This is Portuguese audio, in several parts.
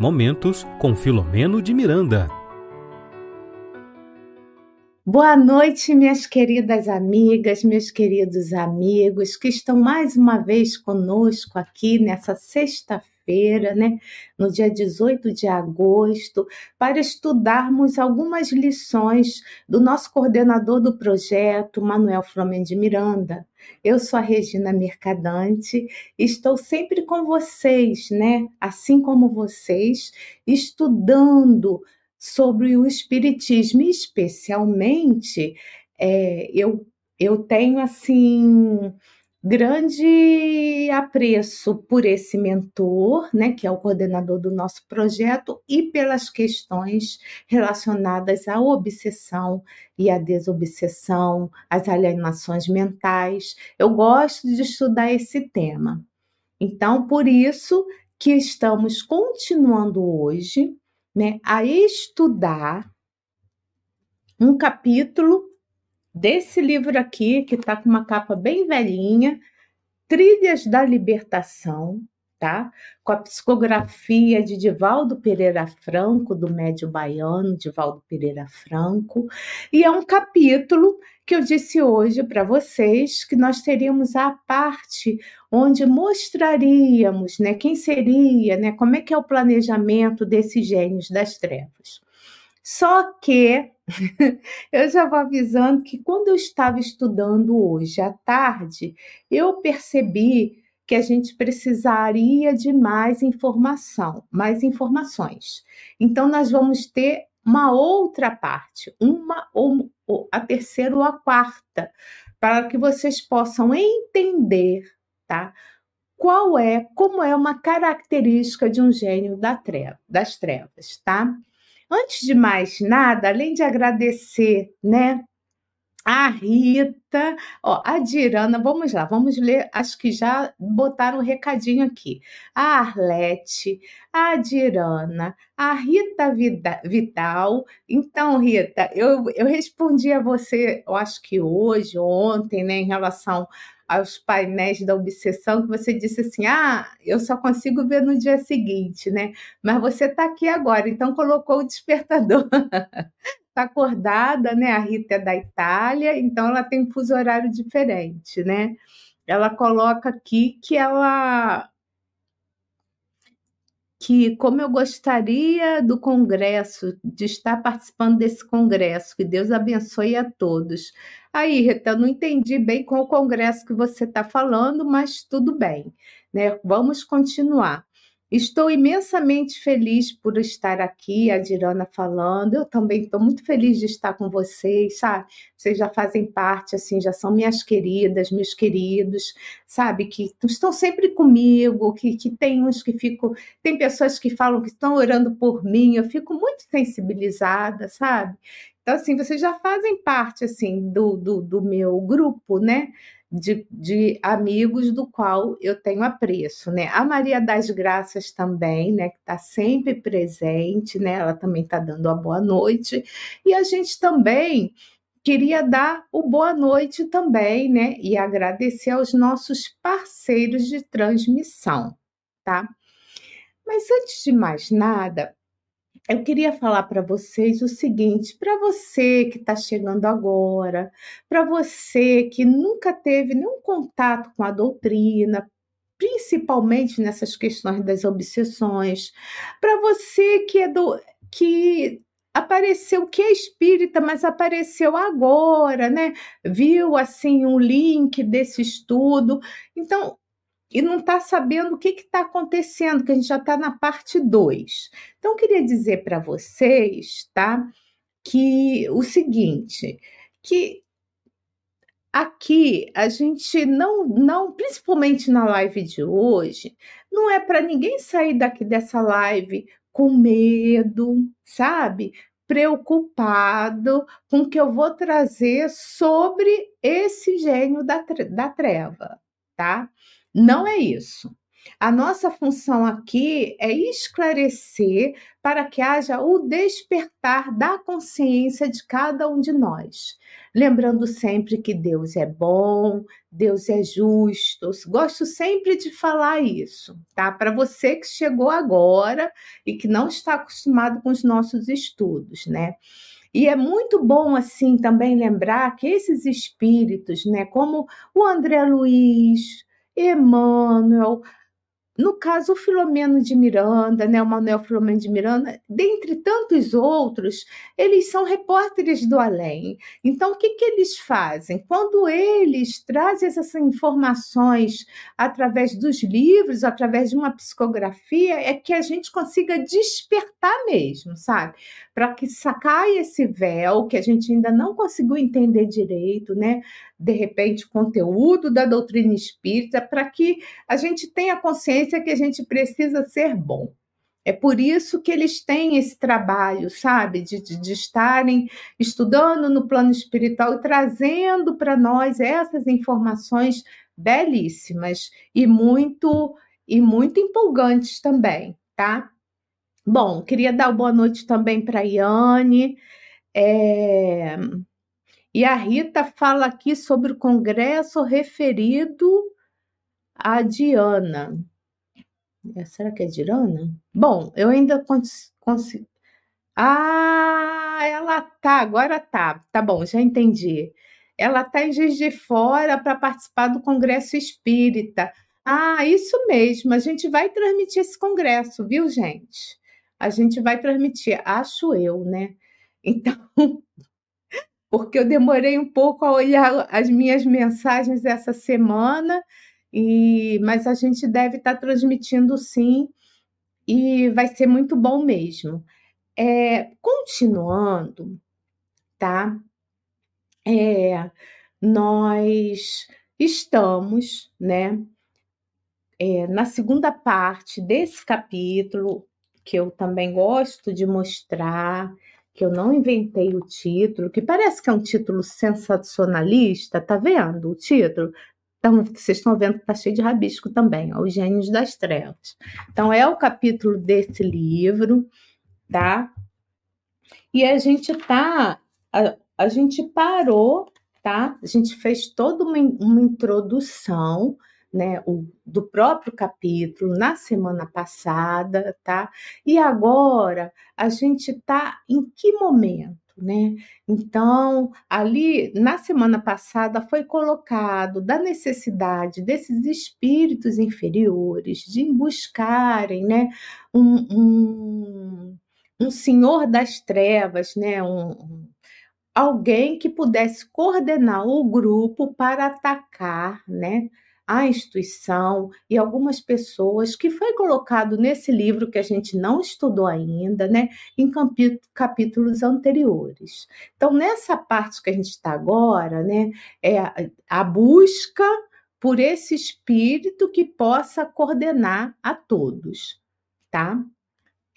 Momentos com Filomeno de Miranda. Boa noite, minhas queridas amigas, meus queridos amigos que estão mais uma vez conosco aqui nessa sexta-feira, né, no dia 18 de agosto, para estudarmos algumas lições do nosso coordenador do projeto, Manuel Flamengo de Miranda. Eu sou a Regina Mercadante, estou sempre com vocês, né? Assim como vocês, estudando sobre o Espiritismo, especialmente é, eu, eu tenho assim grande apreço por esse mentor, né, que é o coordenador do nosso projeto, e pelas questões relacionadas à obsessão e à desobsessão, às alienações mentais. Eu gosto de estudar esse tema. Então, por isso que estamos continuando hoje, né, a estudar um capítulo desse livro aqui, que está com uma capa bem velhinha, Trilhas da Libertação, tá? Com a psicografia de Divaldo Pereira Franco, do médio baiano, Divaldo Pereira Franco, e é um capítulo que eu disse hoje para vocês que nós teríamos a parte onde mostraríamos, né, quem seria, né, como é que é o planejamento desses gênios das trevas. Só que eu já vou avisando que quando eu estava estudando hoje à tarde, eu percebi que a gente precisaria de mais informação, mais informações. Então, nós vamos ter uma outra parte, uma ou, a terceira ou a quarta, para que vocês possam entender, tá? Qual é, como é uma característica de um gênio da treva, das trevas, tá? Antes de mais nada, além de agradecer, né, a Rita, ó, a Dirana, vamos lá, vamos ler, acho que já botaram um recadinho aqui. A Arlete, a Dirana, a Rita Vital. Então, Rita, eu, eu respondi a você, eu acho que hoje, ontem, né, em relação aos painéis da obsessão, que você disse assim: ah, eu só consigo ver no dia seguinte, né? Mas você está aqui agora, então colocou o despertador. Está acordada, né? A Rita é da Itália, então ela tem um fuso horário diferente, né? Ela coloca aqui que ela que como eu gostaria do congresso, de estar participando desse congresso, que Deus abençoe a todos. Aí, Rita, não entendi bem qual congresso que você está falando, mas tudo bem, né? Vamos continuar. Estou imensamente feliz por estar aqui, a Dirana falando. Eu também estou muito feliz de estar com vocês, sabe? Vocês já fazem parte, assim, já são minhas queridas, meus queridos, sabe? Que estão sempre comigo, que, que tem uns que ficam. Tem pessoas que falam que estão orando por mim, eu fico muito sensibilizada, sabe? Então, assim, vocês já fazem parte, assim, do, do, do meu grupo, né? de, de amigos do qual eu tenho apreço, né? A Maria das Graças também, né? Que está sempre presente, né? Ela também está dando a boa noite. E a gente também queria dar o boa noite também, né? E agradecer aos nossos parceiros de transmissão, tá? Mas antes de mais nada, eu queria falar para vocês o seguinte: para você que está chegando agora, para você que nunca teve nenhum contato com a doutrina, principalmente nessas questões das obsessões, para você que é do que apareceu que é espírita, mas apareceu agora, né? Viu assim um link desse estudo. Então, e não está sabendo o que está acontecendo, que a gente já está na parte 2. Então, queria dizer para vocês, tá? Que o seguinte, que aqui a gente não, não, principalmente na live de hoje, não é para ninguém sair daqui dessa live com medo, sabe? Preocupado com o que eu vou trazer sobre esse gênio da, da treva, tá? Não é isso. A nossa função aqui é esclarecer para que haja o despertar da consciência de cada um de nós. Lembrando sempre que Deus é bom, Deus é justo. Gosto sempre de falar isso, tá? Para você que chegou agora e que não está acostumado com os nossos estudos, né? E é muito bom assim também lembrar que esses espíritos, né, como o André Luiz, Emmanuel, no caso, o Filomeno de Miranda, né, o Manuel Filomeno de Miranda, dentre tantos outros, eles são repórteres do além. Então, o que, que eles fazem? Quando eles trazem essas informações através dos livros, através de uma psicografia, é que a gente consiga despertar mesmo, sabe? Para que sacaia esse véu que a gente ainda não conseguiu entender direito, né? de repente, conteúdo da doutrina espírita, para que a gente tenha consciência que a gente precisa ser bom. É por isso que eles têm esse trabalho, sabe, de, de, de estarem estudando no plano espiritual e trazendo para nós essas informações belíssimas e muito e muito empolgantes também, tá? Bom, queria dar boa noite também para a Iane. É... E a Rita fala aqui sobre o congresso referido a Diana. É, será que é Diana? Bom, eu ainda consigo. Ah, ela tá, agora tá. Tá bom, já entendi. Ela tá em Juiz de Fora para participar do Congresso Espírita. Ah, isso mesmo. A gente vai transmitir esse congresso, viu, gente? A gente vai transmitir, acho eu, né? Então, porque eu demorei um pouco a olhar as minhas mensagens essa semana, e mas a gente deve estar tá transmitindo sim, e vai ser muito bom mesmo. É, continuando, tá? É, nós estamos, né, é, na segunda parte desse capítulo, que eu também gosto de mostrar, que eu não inventei o título, que parece que é um título sensacionalista, tá vendo o título? Então, vocês estão vendo que tá cheio de rabisco também, ó, Os Gênios das Trevas. Então, é o capítulo desse livro, tá? E a gente tá, a, a gente parou, tá? A gente fez toda uma, uma introdução né, o, do próprio capítulo na semana passada, tá? E agora a gente está em que momento? Né? Então, ali na semana passada foi colocado da necessidade desses espíritos inferiores de buscarem né, um, um, um senhor das trevas, né, um, alguém que pudesse coordenar o grupo para atacar né, a instituição e algumas pessoas que foi colocado nesse livro que a gente não estudou ainda, né, em capítulos anteriores. Então, nessa parte que a gente está agora, né, é a, busca por esse espírito que possa coordenar a todos, tá?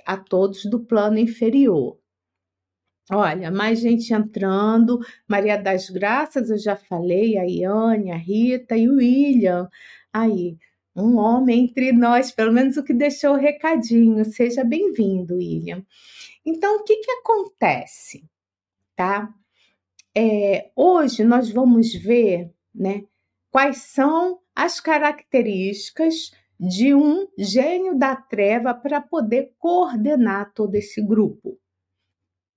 A todos do plano inferior. Olha, mais gente entrando. Maria das Graças, eu já falei, a Iane, a Rita e o William. Aí, um homem entre nós, pelo menos o que deixou o recadinho. Seja bem-vindo, William. Então, o que, que acontece? Tá? É, hoje nós vamos ver né, quais são as características de um gênio da treva para poder coordenar todo esse grupo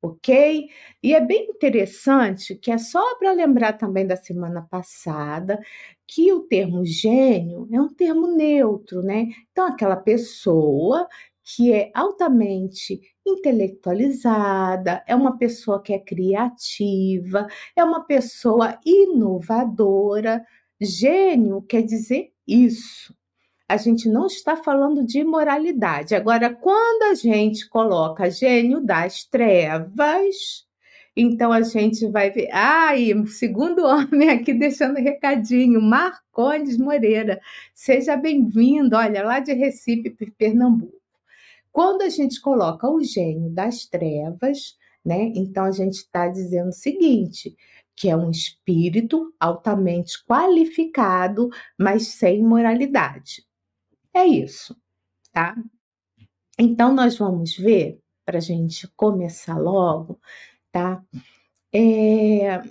ok? E é bem interessante que é só para lembrar também da semana passada que o termo gênio é um termo neutro, né? Então, aquela pessoa que é altamente intelectualizada, é uma pessoa que é criativa, é uma pessoa inovadora. Gênio quer dizer isso, a gente não está falando de moralidade. Agora, quando a gente coloca gênio das trevas, então a gente vai ver. Ah, e o segundo homem aqui deixando recadinho, Marcondes Moreira. Seja bem-vindo, olha, lá de Recife, Pernambuco. Quando a gente coloca o gênio das trevas, né? Então a gente está dizendo o seguinte: que é um espírito altamente qualificado, mas sem moralidade É isso, tá? Então, nós vamos ver, para a gente começar logo, tá? É...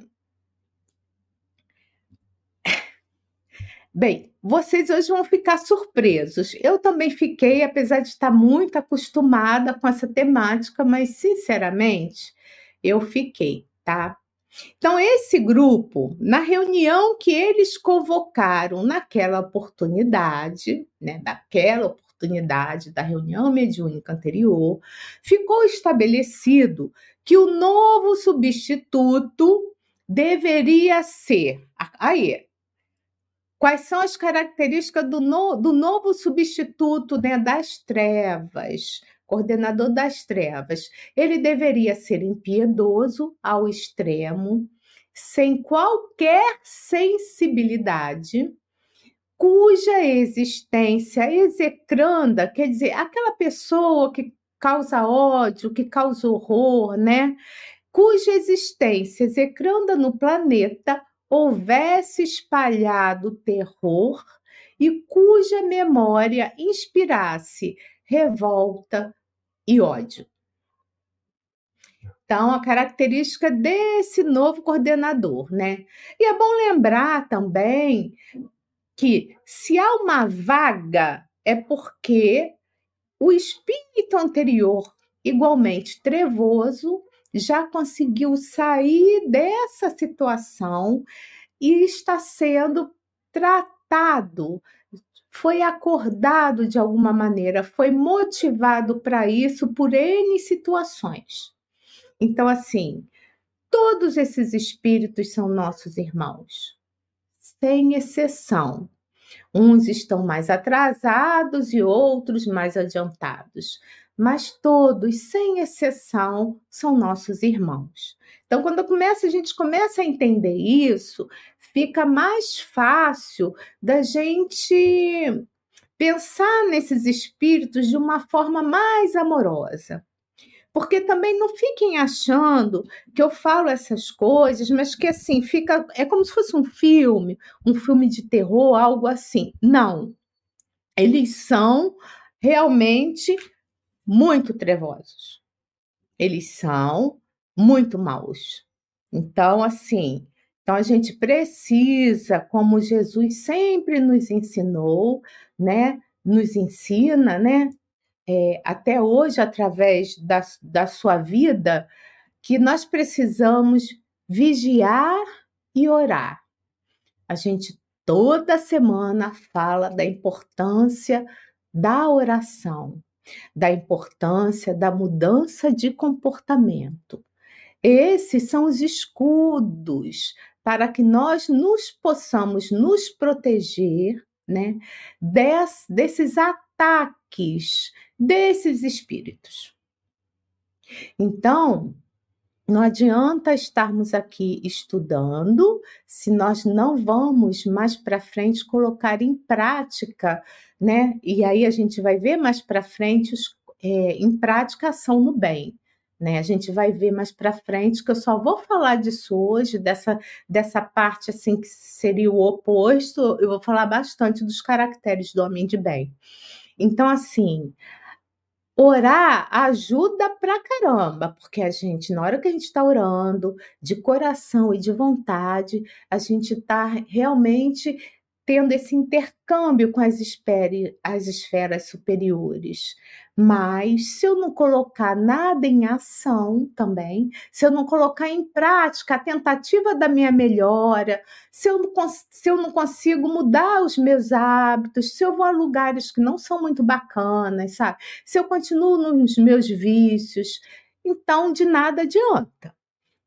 Bem, vocês hoje vão ficar surpresos. Eu também fiquei, apesar de estar muito acostumada com essa temática, mas sinceramente, eu fiquei, tá? Então, esse grupo, na reunião que eles convocaram naquela oportunidade, né, daquela oportunidade da reunião mediúnica anterior, ficou estabelecido que o novo substituto deveria ser. Aí, quais são as características do, no, do novo substituto né, das trevas? Coordenador das trevas, ele deveria ser impiedoso ao extremo, sem qualquer sensibilidade, cuja existência execranda, quer dizer, aquela pessoa que causa ódio, que causa horror, né? Cuja existência execranda no planeta houvesse espalhado terror e cuja memória inspirasse revolta e ódio. Então, a característica desse novo coordenador, né? E é bom lembrar também que se há uma vaga é porque o espírito anterior, igualmente trevoso, já conseguiu sair dessa situação e está sendo tratado foi acordado de alguma maneira, foi motivado para isso por N situações. Então, assim, todos esses espíritos são nossos irmãos, sem exceção. Uns estão mais atrasados e outros mais adiantados, mas todos, sem exceção, são nossos irmãos. Então, quando começa, a gente começa a entender isso, fica mais fácil da gente pensar nesses espíritos de uma forma mais amorosa. Porque também não fiquem achando que eu falo essas coisas, mas que assim, fica. É como se fosse um filme, um filme de terror, algo assim. Não. Eles são realmente muito trevosos. Eles são muito maus. Então, assim, então a gente precisa, como Jesus sempre nos ensinou, né? Nos ensina, né? É, até hoje, através da, da sua vida, que nós precisamos vigiar e orar. A gente toda semana fala da importância da oração, da importância da mudança de comportamento. Esses são os escudos para que nós nos possamos nos proteger né, des, desses ataques desses espíritos. Então, não adianta estarmos aqui estudando se nós não vamos mais para frente colocar em prática, né? E aí a gente vai ver mais para frente os, é, em prática ação no bem. Né? A gente vai ver mais para frente que eu só vou falar disso hoje, dessa, dessa parte assim que seria o oposto, eu vou falar bastante dos caracteres do homem de bem. Então, assim, Orar ajuda pra caramba, porque a gente, na hora que a gente está orando, de coração e de vontade, a gente está realmente tendo esse intercâmbio com as, as esferas superiores. Mas se eu não colocar nada em ação também, se eu não colocar em prática a tentativa da minha melhora, se eu não, se eu não consigo mudar os meus hábitos, se eu vou a lugares que não são muito bacanas, sabe? Se eu continuo nos meus vícios, então de nada adianta.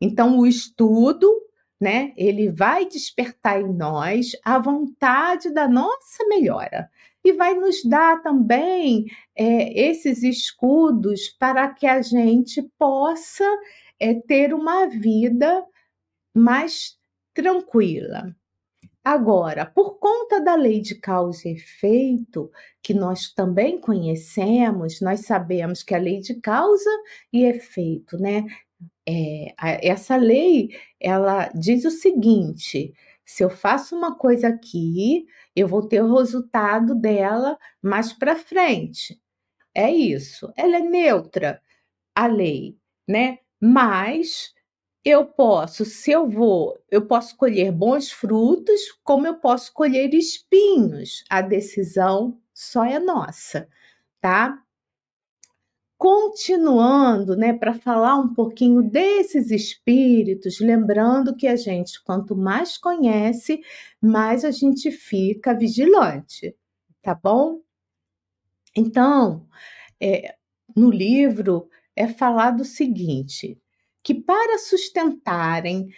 Então o estudo né? Ele vai despertar em nós a vontade da nossa melhora e vai nos dar também é, esses escudos para que a gente possa é, ter uma vida mais tranquila. Agora, por conta da lei de causa e efeito, que nós também conhecemos, nós sabemos que a lei de causa e efeito, né? É, essa lei, ela diz o seguinte, se eu faço uma coisa aqui, eu vou ter o resultado dela mais para frente. É isso. Ela é neutra, a lei, né? Mas eu posso, se eu vou, eu posso colher bons frutos, como eu posso colher espinhos. A decisão só é nossa, tá? Continuando, né, para falar um pouquinho desses espíritos, lembrando que a gente, quanto mais conhece, mais a gente fica vigilante, tá bom? Então, é, no livro é falado o seguinte: que para sustentarem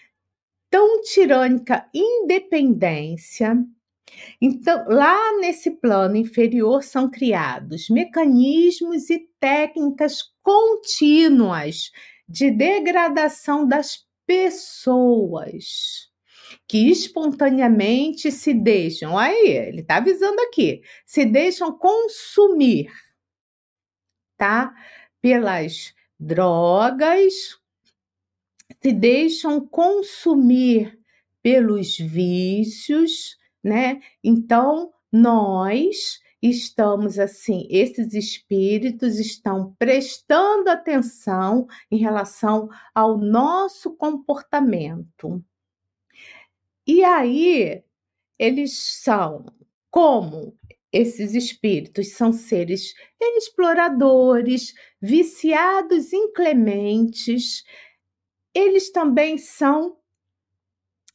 tão tirânica independência, então lá nesse plano inferior são criados mecanismos e técnicas contínuas de degradação das pessoas que espontaneamente se deixam, aí ele está avisando aqui, se deixam consumir, tá? Pelas drogas, se deixam consumir pelos vícios, né? Então, nós estamos assim, esses espíritos estão prestando atenção em relação ao nosso comportamento. E aí, eles são como esses espíritos são seres exploradores, viciados, inclementes, eles também são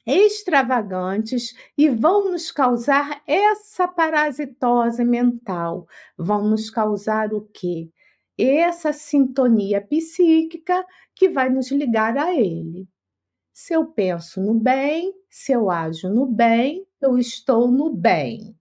extravagantes e vão nos causar essa parasitose mental. Vão nos causar o quê? Essa sintonia psíquica que vai nos ligar a ele. Se eu penso no bem, se eu ajo no bem, eu estou no bem.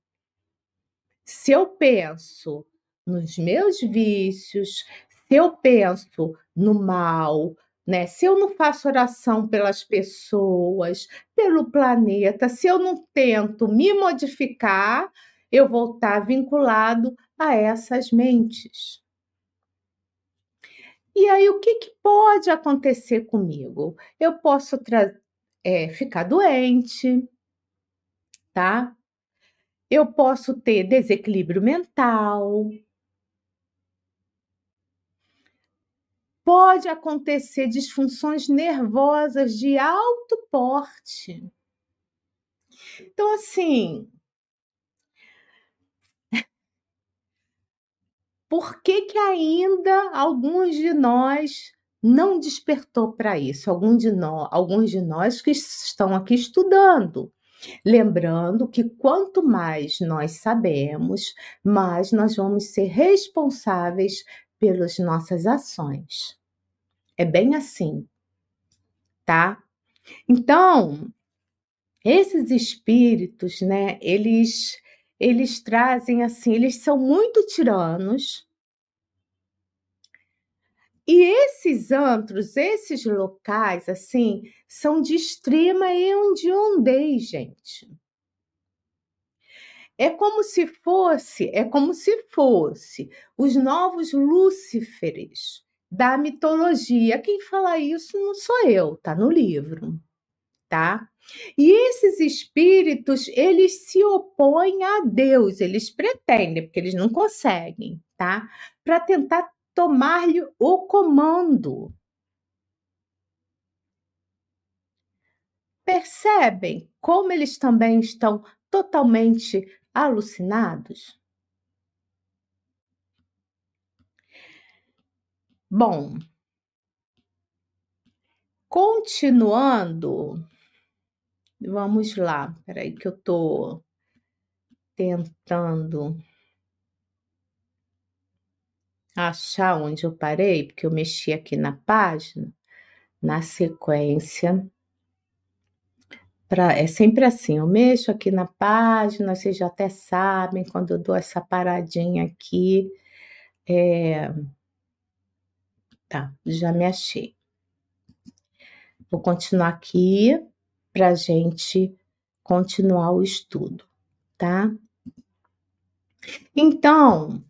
Se eu penso nos meus vícios, se eu penso no mal, né? Se eu não faço oração pelas pessoas, pelo planeta, se eu não tento me modificar, eu vou estar vinculado a essas mentes. E aí, o que, que pode acontecer comigo? Eu posso é, ficar doente, tá? Eu posso ter desequilíbrio mental, pode acontecer disfunções nervosas de alto porte. Então, assim, por que, que ainda alguns de nós não despertou para isso? Alguns de, nós, alguns de nós que estão aqui estudando. Lembrando que quanto mais nós sabemos, mais nós vamos ser responsáveis pelas nossas ações. É bem assim, tá? Então, esses espíritos, né, eles eles trazem assim, eles são muito tiranos. E esses antros, esses locais, assim, são de extrema hediondez, gente. É como se fosse, é como se fosse os novos Lúciferes da mitologia. Quem fala isso não sou eu, tá no livro, tá? E esses espíritos, eles se opõem a Deus, eles pretendem, porque eles não conseguem, tá? Para tentar tomar-lhe o comando. Percebem como eles também estão totalmente alucinados? Bom, continuando, vamos lá, peraí que eu tô tentando achar onde eu parei, porque eu mexi aqui na página, na sequência Pra, é sempre assim, eu mexo aqui na página, vocês já até sabem, quando eu dou essa paradinha aqui, é... tá, já me achei. Vou continuar aqui para gente continuar o estudo, tá? Então,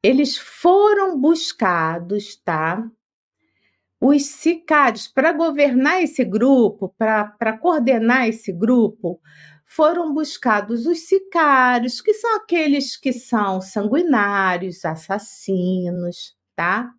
eles foram buscados, tá? Os sicários, para governar esse grupo, para coordenar esse grupo, foram buscados os sicários, que são aqueles que são sanguinários, assassinos, tá?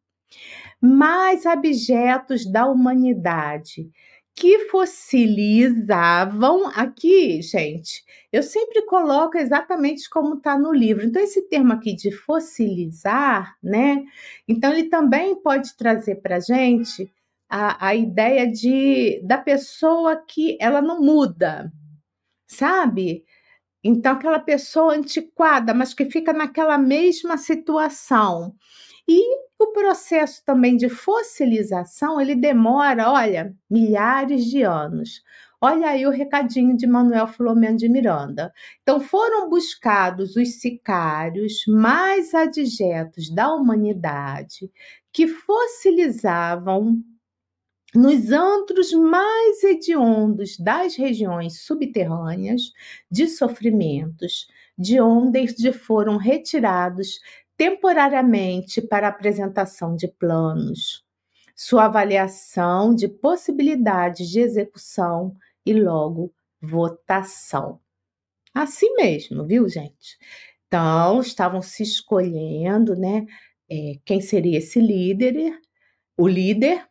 Mais abjetos da humanidade que fossilizavam aqui, gente. Eu sempre coloco exatamente como está no livro. Então, esse termo aqui de fossilizar, né? Então, ele também pode trazer para a gente a ideia de da pessoa que ela não muda, sabe? Então, aquela pessoa antiquada, mas que fica naquela mesma situação. E o processo também de fossilização, ele demora, olha, milhares de anos. Olha aí o recadinho de Manuel Filomeno de Miranda. Então, foram buscados os sicários mais adjetos da humanidade que fossilizavam nos antros mais hediondos das regiões subterrâneas de sofrimentos, de onde foram retirados temporariamente para apresentação de planos, sua avaliação de possibilidades de execução e logo votação. Assim mesmo, viu, gente? Então, estavam se escolhendo, né? É, quem seria esse líder? O líder,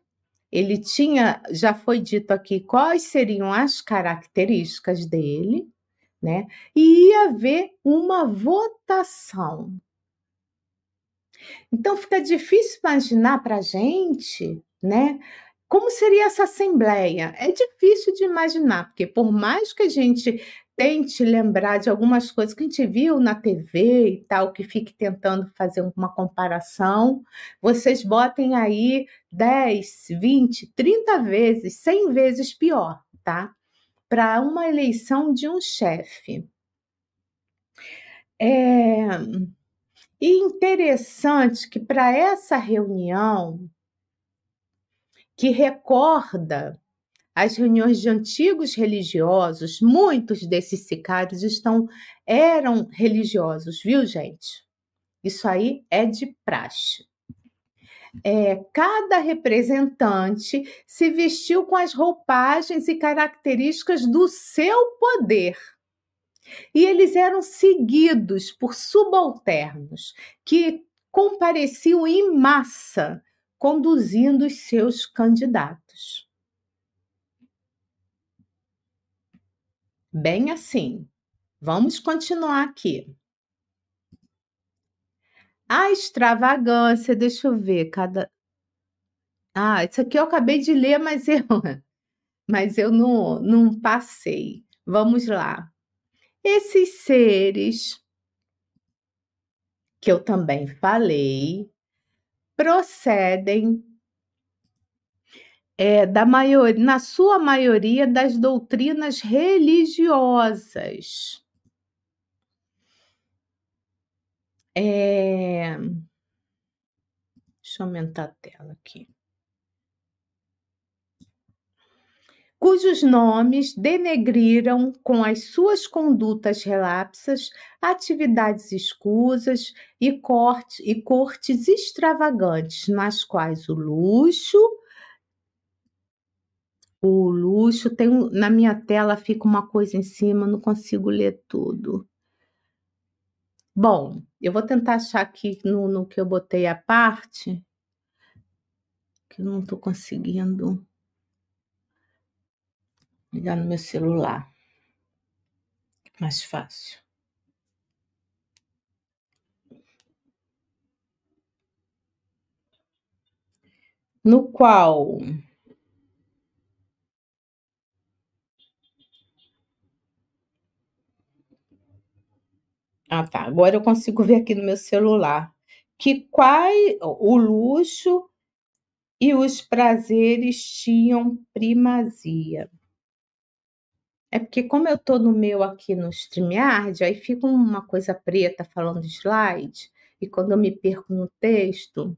ele tinha, já foi dito aqui quais seriam as características dele, né? E ia haver uma votação. Então fica difícil imaginar para a gente, né? Como seria essa assembleia? É difícil de imaginar, porque por mais que a gente tente lembrar de algumas coisas que a gente viu na TV e tal, que fique tentando fazer uma comparação, vocês botem aí 10, 20, 30 vezes, 100 vezes pior, tá? Para uma eleição de um chefe. É, e interessante que para essa reunião, que recorda as reuniões de antigos religiosos, muitos desses sicários estão eram religiosos, viu, gente? Isso aí é de praxe. É, cada representante se vestiu com as roupagens e características do seu poder e eles eram seguidos por subalternos que compareciam em massa conduzindo os seus candidatos. Bem assim. Vamos continuar aqui. A extravagância, deixa eu ver, cada. Ah, isso aqui eu acabei de ler, mas eu, mas eu não, não passei. Vamos lá. Esses seres que eu também falei procedem é, da maior, na sua maioria das doutrinas religiosas. É... Deixa eu aumentar a tela aqui. Cujos nomes denegriram com as suas condutas relapsas atividades escusas e, e cortes extravagantes, nas quais o luxo o luxo tem na minha tela fica uma coisa em cima, não consigo ler tudo. Bom, eu vou tentar achar aqui no, no que eu botei a parte, que eu não estou conseguindo ligar no meu celular. Mais fácil. No qual Ah, tá. Agora eu consigo ver aqui no meu celular que qual o luxo e os prazeres tinham primazia. É porque como eu tô no meu aqui no StreamYard, aí fica uma coisa preta falando slide, e quando eu me perco no texto,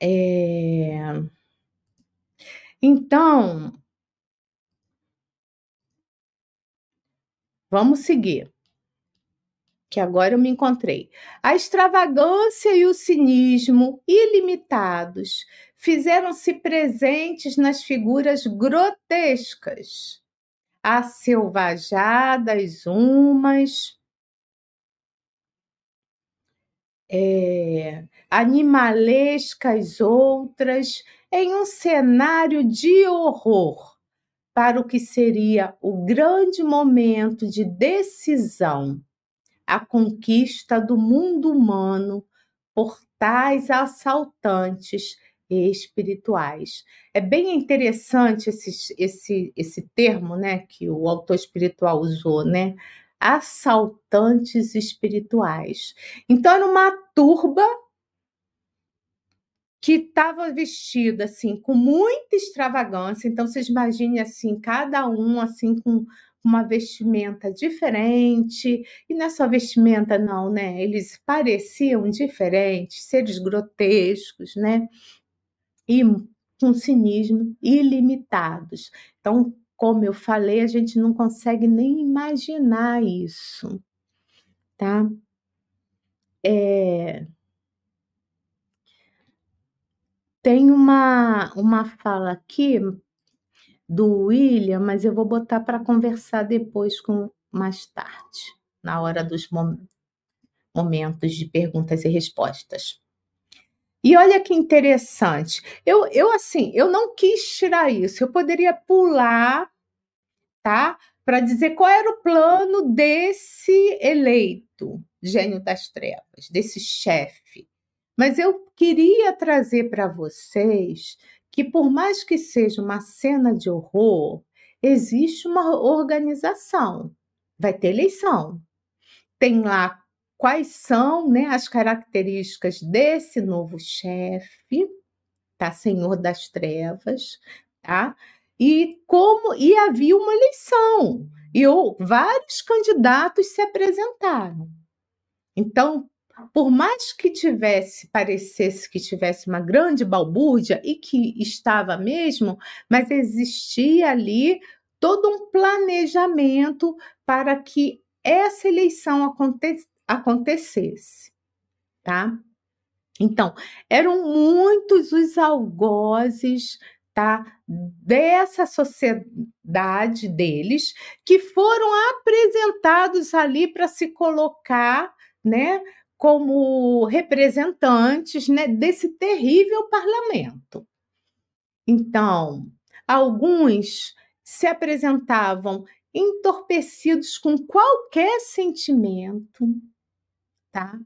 é... Então, vamos seguir. que agora eu me encontrei. A extravagância e o cinismo ilimitados fizeram-se presentes nas figuras grotescas, aselvajadas umas, é, animalescas outras, em um cenário de horror para o que seria o grande momento de decisão, a conquista do mundo humano por tais assaltantes espirituais. É bem interessante esse, esse, esse termo né, que o autor espiritual usou, né? Assaltantes espirituais. Então, era uma turba que estava vestida assim com muita extravagância. Então vocês imaginem assim, cada um assim com uma vestimenta diferente, e nessa vestimenta não, né? Eles pareciam diferentes, seres grotescos, né? E com cinismo ilimitados. Então, como eu falei, a gente não consegue nem imaginar isso, tá? É, Tem uma, uma fala aqui do William, mas eu vou botar para conversar depois com mais tarde, na hora dos mom momentos de perguntas e respostas. E olha que interessante. Eu, eu assim, eu não quis tirar isso. Eu poderia pular, tá? Para dizer qual era o plano desse eleito, gênio das trevas, desse chefe, mas eu queria trazer para vocês que, por mais que seja uma cena de horror, existe uma organização. Vai ter eleição. Tem lá quais são né, as características desse novo chefe, tá? Senhor das Trevas, tá? E como e havia uma eleição e vários candidatos se apresentaram. Então, por mais que tivesse, parecesse que tivesse uma grande balbúrdia, e que estava mesmo, mas existia ali todo um planejamento para que essa eleição aconte acontecesse, tá? Então, eram muitos os algozes, tá? Dessa sociedade deles que foram apresentados ali para se colocar, né, como representantes né, desse terrível parlamento. Então, alguns se apresentavam entorpecidos com qualquer sentimento, tá?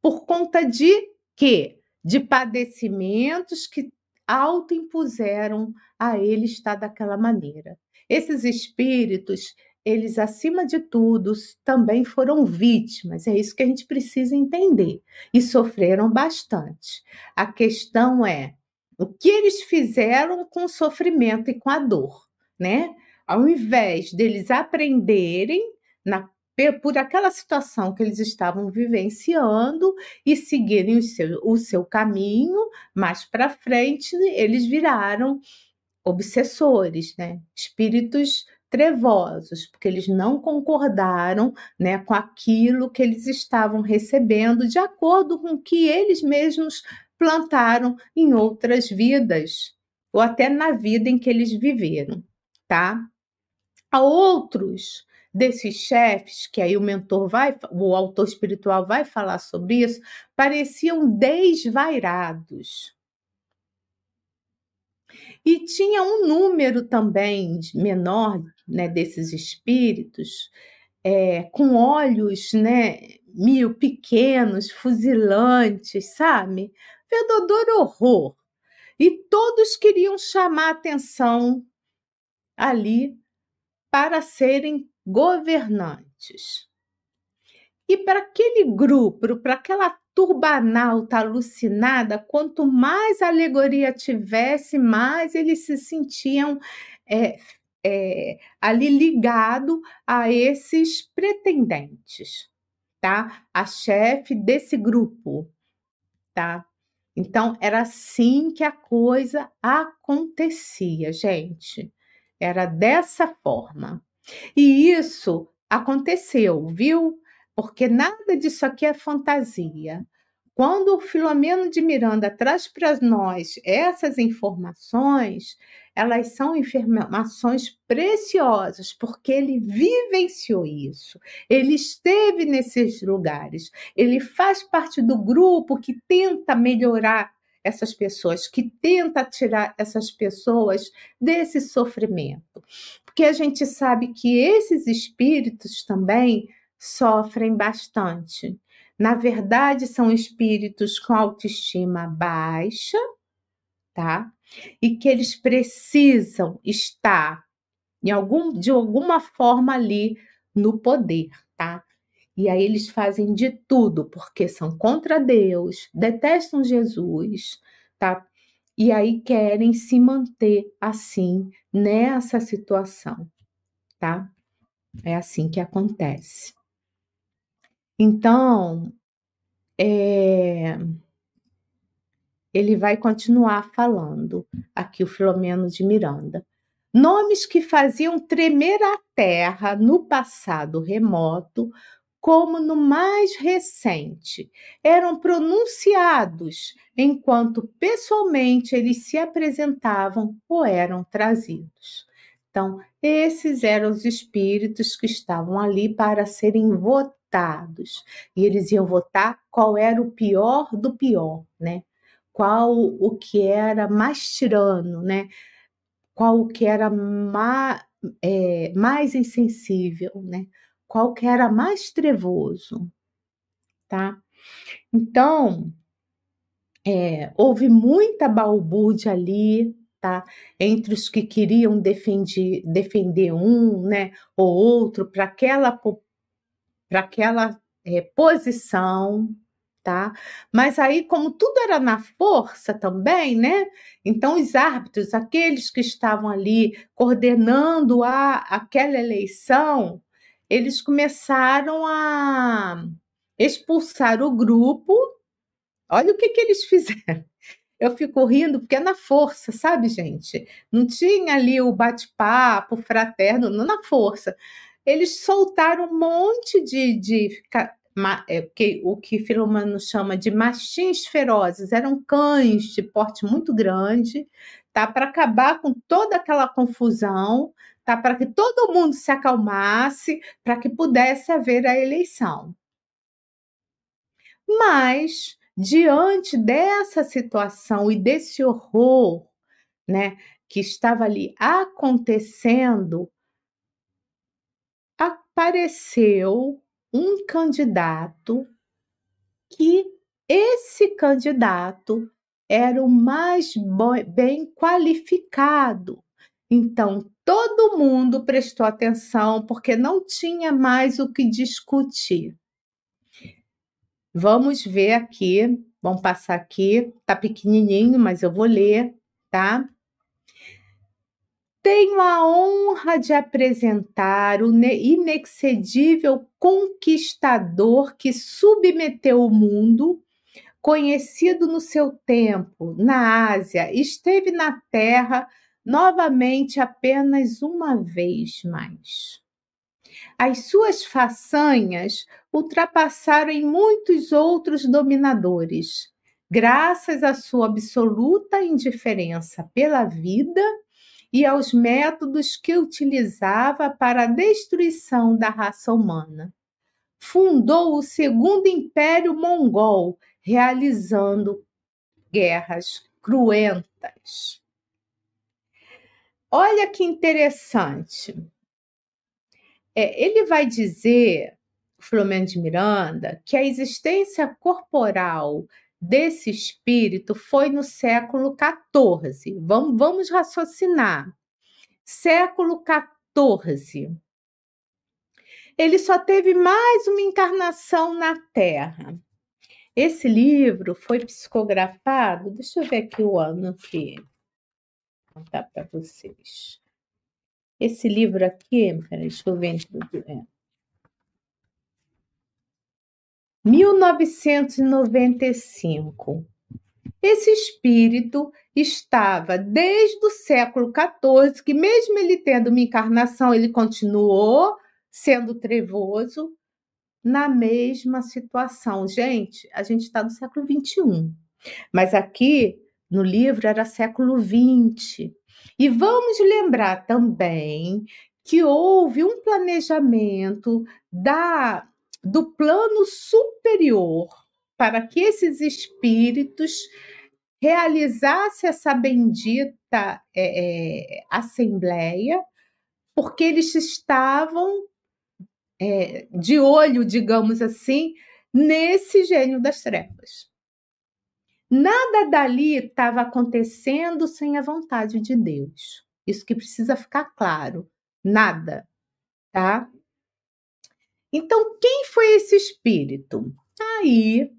Por conta de quê? De padecimentos que autoimpuseram a ele estar daquela maneira. Esses espíritos, eles, acima de tudo, também foram vítimas, é isso que a gente precisa entender, e sofreram bastante. A questão é o que eles fizeram com o sofrimento e com a dor, né? Ao invés deles aprenderem na, por aquela situação que eles estavam vivenciando e seguirem o seu, o seu caminho, mais para frente eles viraram obsessores, né? Espíritos trevosos, porque eles não concordaram né, com aquilo que eles estavam recebendo, de acordo com o que eles mesmos plantaram em outras vidas, ou até na vida em que eles viveram, tá? Há outros desses chefes, que aí o mentor vai, o autor espiritual vai falar sobre isso, pareciam desvairados, e tinha um número também menor né, desses espíritos, é, com olhos né, mil pequenos, fuzilantes, sabe? Verdadeiro horror. E todos queriam chamar atenção ali para serem governantes. E para aquele grupo, para aquela turbanalta, alucinada, quanto mais alegoria tivesse, mais eles se sentiam é, é, ali ligado a esses pretendentes, tá? A chefe desse grupo, tá? Então era assim que a coisa acontecia, gente. Era dessa forma. E isso aconteceu, viu? porque nada disso aqui é fantasia. Quando o Filomeno de Miranda traz para nós essas informações, elas são informações preciosas, porque ele vivenciou isso, ele esteve nesses lugares, ele faz parte do grupo que tenta melhorar essas pessoas, que tenta tirar essas pessoas desse sofrimento. Porque a gente sabe que esses espíritos também sofrem bastante. Na verdade, são espíritos com autoestima baixa, tá? E que eles precisam estar em algum, de alguma forma ali no poder, tá? E aí eles fazem de tudo, porque são contra Deus, detestam Jesus, tá? E aí querem se manter assim nessa situação, tá? É assim que acontece. Então, é, ele vai continuar falando aqui o Filomeno de Miranda. Nomes que faziam tremer a terra no passado remoto como no mais recente, eram pronunciados enquanto pessoalmente eles se apresentavam ou eram trazidos. Então, esses eram os espíritos que estavam ali para serem votados. E eles iam votar qual era o pior do pior, né? Qual o que era mais tirano, né? Qual o que era é, mais insensível, né? Qual que era mais trevoso, tá? Então, é, houve muita balbúrdia ali, tá? Entre os que queriam defender, defender um, né, ou outro para aquela para aquela é, posição, tá? Mas aí, como tudo era na força também, né? Então, os árbitros, aqueles que estavam ali coordenando a, aquela eleição, eles começaram a expulsar o grupo. Olha o que, que eles fizeram. Eu fico rindo porque é na força, sabe, gente? Não tinha ali o bate-papo fraterno, não na força. Eles soltaram um monte de, de que, o que Filomeno chama de machins ferozes, eram cães de porte muito grande, tá? Para acabar com toda aquela confusão, tá? Para que todo mundo se acalmasse, para que pudesse haver a eleição. Mas, diante dessa situação e desse horror, né, que estava ali acontecendo, apareceu um candidato que esse candidato era o mais bem qualificado. Então, todo mundo prestou atenção porque não tinha mais o que discutir. Vamos ver aqui, vamos passar aqui, tá pequenininho, mas eu vou ler, tá? Tenho a honra de apresentar o inexcedível conquistador que submeteu o mundo, conhecido no seu tempo na Ásia, esteve na Terra novamente apenas uma vez mais. As suas façanhas ultrapassaram em muitos outros dominadores, graças à sua absoluta indiferença pela vida e aos métodos que utilizava para a destruição da raça humana. Fundou o Segundo Império Mongol, realizando guerras cruentas. Olha que interessante. É, ele vai dizer, Flamengo de Miranda, que a existência corporal desse espírito foi no século XIV. Vamos, vamos raciocinar. Século XIV. Ele só teve mais uma encarnação na Terra. Esse livro foi psicografado, deixa eu ver aqui o ano aqui contar para vocês. Esse livro aqui, peraí, deixa eu ver. 1995. Esse espírito estava desde o século XIV, que mesmo ele tendo uma encarnação, ele continuou sendo trevoso, na mesma situação. Gente, a gente está no século XXI, mas aqui no livro era século XX. E vamos lembrar também que houve um planejamento da, do plano superior para que esses espíritos realizassem essa bendita é, é, assembleia, porque eles estavam é, de olho, digamos assim, nesse gênio das trevas. Nada dali estava acontecendo sem a vontade de Deus. Isso que precisa ficar claro. Nada, tá? Então, quem foi esse espírito? Aí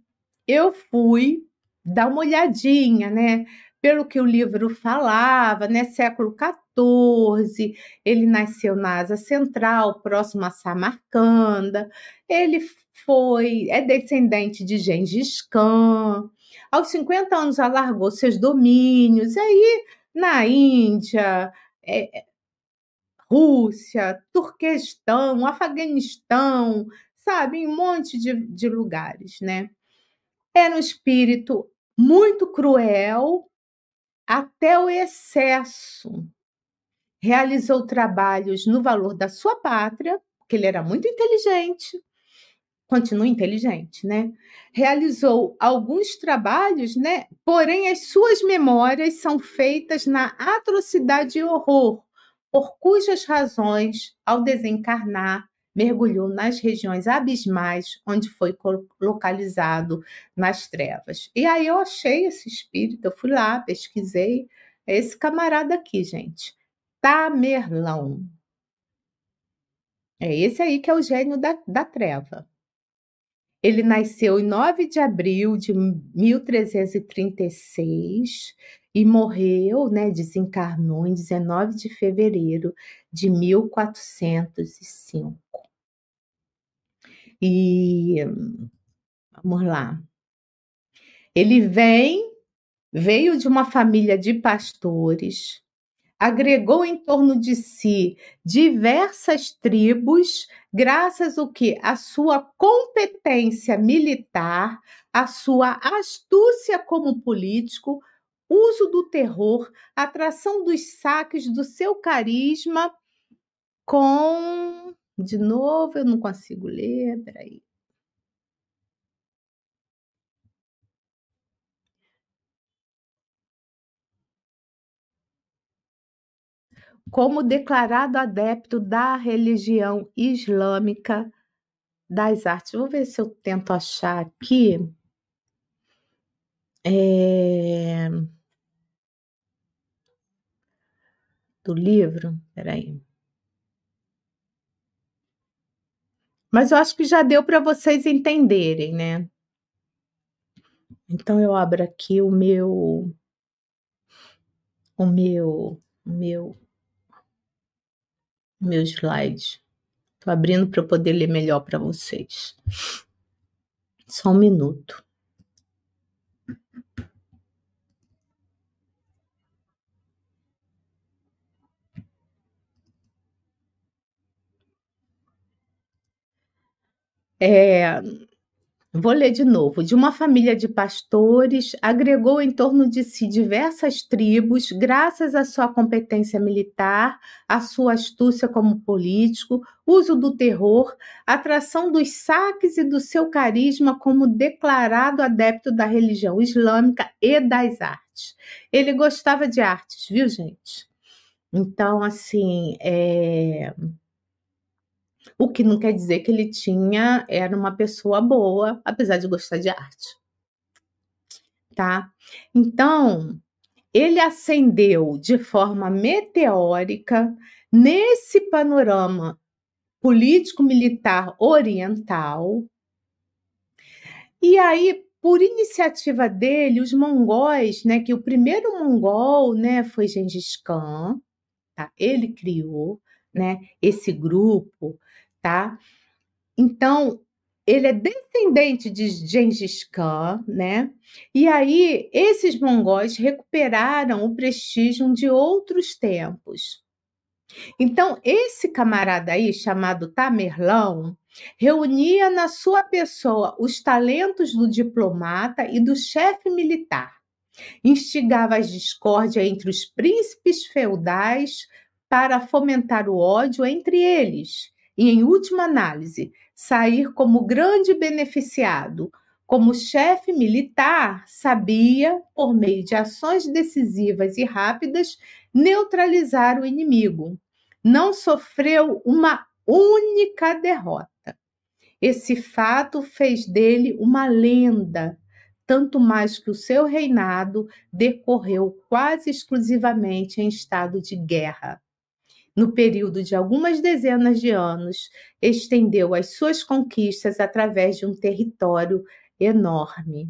eu fui dar uma olhadinha, né? Pelo que o livro falava, né? Século XIV, ele nasceu na Asa Central, próximo a Samarcanda. Ele foi, é descendente de Gengis Khan. Aos 50 anos alargou seus domínios. E aí, na Índia, é, Rússia, Turquestão, Afeganistão, sabe, em um monte de, de lugares, né? Era um espírito muito cruel até o excesso. Realizou trabalhos no valor da sua pátria, porque ele era muito inteligente, continua inteligente, né? Realizou alguns trabalhos, né? Porém, as suas memórias são feitas na atrocidade e horror, por cujas razões, ao desencarnar, mergulhou nas regiões abismais onde foi localizado nas trevas. E aí eu achei esse espírito, eu fui lá, pesquisei, é esse camarada aqui, gente, Tamerlão. É esse aí que é o gênio da, da treva. Ele nasceu em 9 de abril de 1336 e morreu, né, desencarnou em 19 de fevereiro de 1405. E vamos lá. Ele vem, veio de uma família de pastores, agregou em torno de si diversas tribos, graças ao que a sua competência militar, a sua astúcia como político, uso do terror, atração dos saques do seu carisma com de novo, eu não consigo ler, peraí. Como declarado adepto da religião islâmica das artes. Vou ver se eu tento achar aqui. É... Do livro, peraí. Mas eu acho que já deu para vocês entenderem, né? Então eu abro aqui o meu o meu o meu o meu slide. Tô abrindo para eu poder ler melhor para vocês. Só um minuto. É, vou ler de novo. De uma família de pastores, agregou em torno de si diversas tribos, graças à sua competência militar, à sua astúcia como político, uso do terror, atração dos saques e do seu carisma como declarado adepto da religião islâmica e das artes. Ele gostava de artes, viu, gente? Então, assim, é o que não quer dizer que ele tinha, era uma pessoa boa, apesar de gostar de arte. Tá? Então, ele ascendeu de forma meteórica nesse panorama político-militar oriental. E aí, por iniciativa dele, os mongóis, né, que o primeiro mongol, né, foi Gengis Khan, tá? Ele criou, né, esse grupo tá? Então, ele é descendente de Gengis Khan, né? E aí, esses mongóis recuperaram o prestígio de outros tempos. Então, esse camarada aí, chamado Tamerlão, reunia na sua pessoa os talentos do diplomata e do chefe militar. Instigava as discórdias entre os príncipes feudais para fomentar o ódio entre eles e, em última análise, sair como grande beneficiado. Como chefe militar, sabia, por meio de ações decisivas e rápidas, neutralizar o inimigo. Não sofreu uma única derrota. Esse fato fez dele uma lenda, tanto mais que o seu reinado decorreu quase exclusivamente em estado de guerra. No período de algumas dezenas de anos, estendeu as suas conquistas através de um território enorme.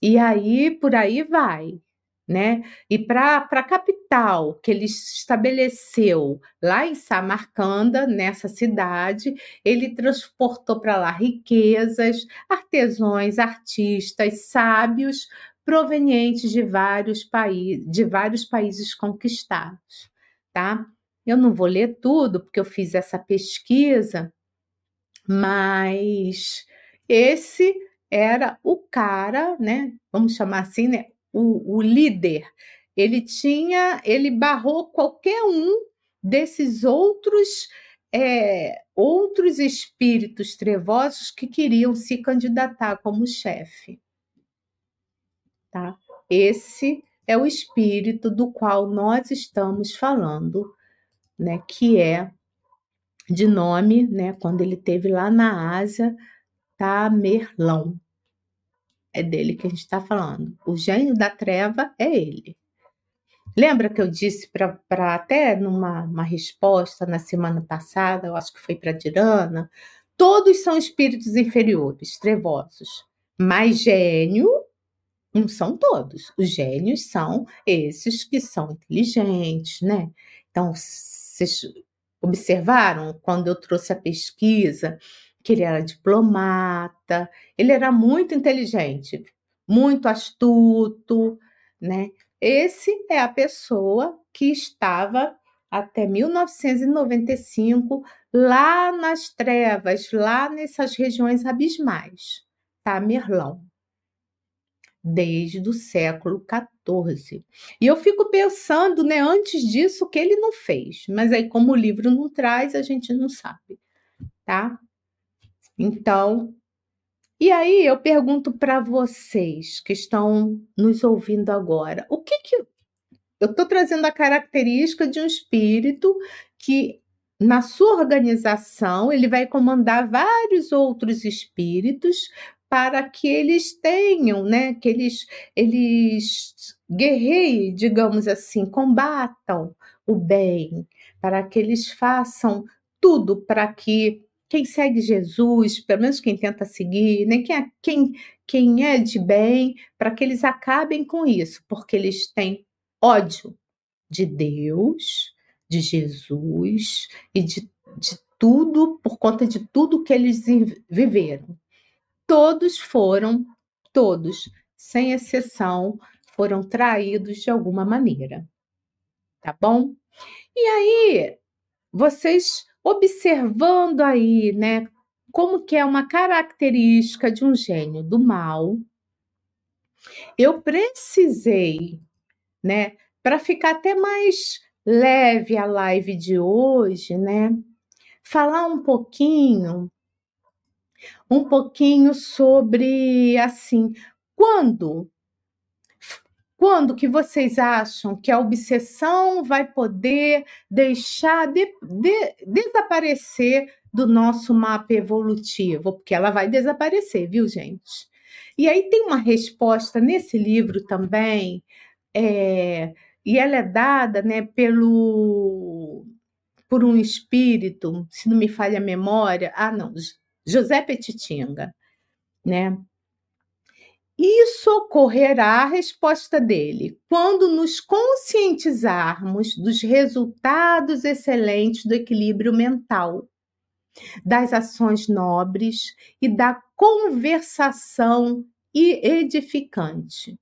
E aí, por aí vai né? E para a capital que ele estabeleceu lá em Samarcanda, nessa cidade, ele transportou para lá riquezas, artesãos, artistas, sábios provenientes de vários países, de vários países conquistados, tá? Eu não vou ler tudo porque eu fiz essa pesquisa, mas esse era o cara, né? Vamos chamar assim, né? o, o líder, ele tinha, ele barrou qualquer um desses outros é, outros espíritos trevosos que queriam se candidatar como chefe. Tá? Esse é o espírito do qual nós estamos falando, né, que é de nome, né, quando ele teve lá na Ásia, Tamerlão. É dele que a gente está falando. O gênio da treva é ele. Lembra que eu disse para até numa uma resposta na semana passada, eu acho que foi para Dirana, todos são espíritos inferiores, trevosos, mas gênio não são todos. Os gênios são esses que são inteligentes, né? Então, vocês observaram quando eu trouxe a pesquisa que ele era diplomata, ele era muito inteligente, muito astuto, né? Esse é a pessoa que estava até 1995 lá nas trevas, lá nessas regiões abismais, tá? Merlão. Desde o século XIV. E eu fico pensando, né, antes disso, o que ele não fez. Mas aí, como o livro não traz, a gente não sabe, tá? Então, e aí eu pergunto para vocês que estão nos ouvindo agora, o que que eu estou trazendo a característica de um espírito que na sua organização ele vai comandar vários outros espíritos para que eles tenham, né, que eles eles guerreiem, digamos assim, combatam o bem, para que eles façam tudo para que quem segue Jesus, pelo menos quem tenta seguir, né? quem, é, quem, quem é de bem, para que eles acabem com isso, porque eles têm ódio de Deus, de Jesus e de, de tudo, por conta de tudo que eles viveram. Todos foram, todos, sem exceção, foram traídos de alguma maneira. Tá bom? E aí, vocês observando aí, né, como que é uma característica de um gênio do mal, eu precisei, né, para ficar até mais leve a live de hoje, né, falar um pouquinho um pouquinho sobre assim, quando quando que vocês acham que a obsessão vai poder deixar de, de, desaparecer do nosso mapa evolutivo? Porque ela vai desaparecer, viu, gente? E aí tem uma resposta nesse livro também, é, e ela é dada né, pelo por um espírito, se não me falha a memória, ah, não, José Petitinga, né? Isso ocorrerá, a resposta dele, quando nos conscientizarmos dos resultados excelentes do equilíbrio mental, das ações nobres e da conversação edificante.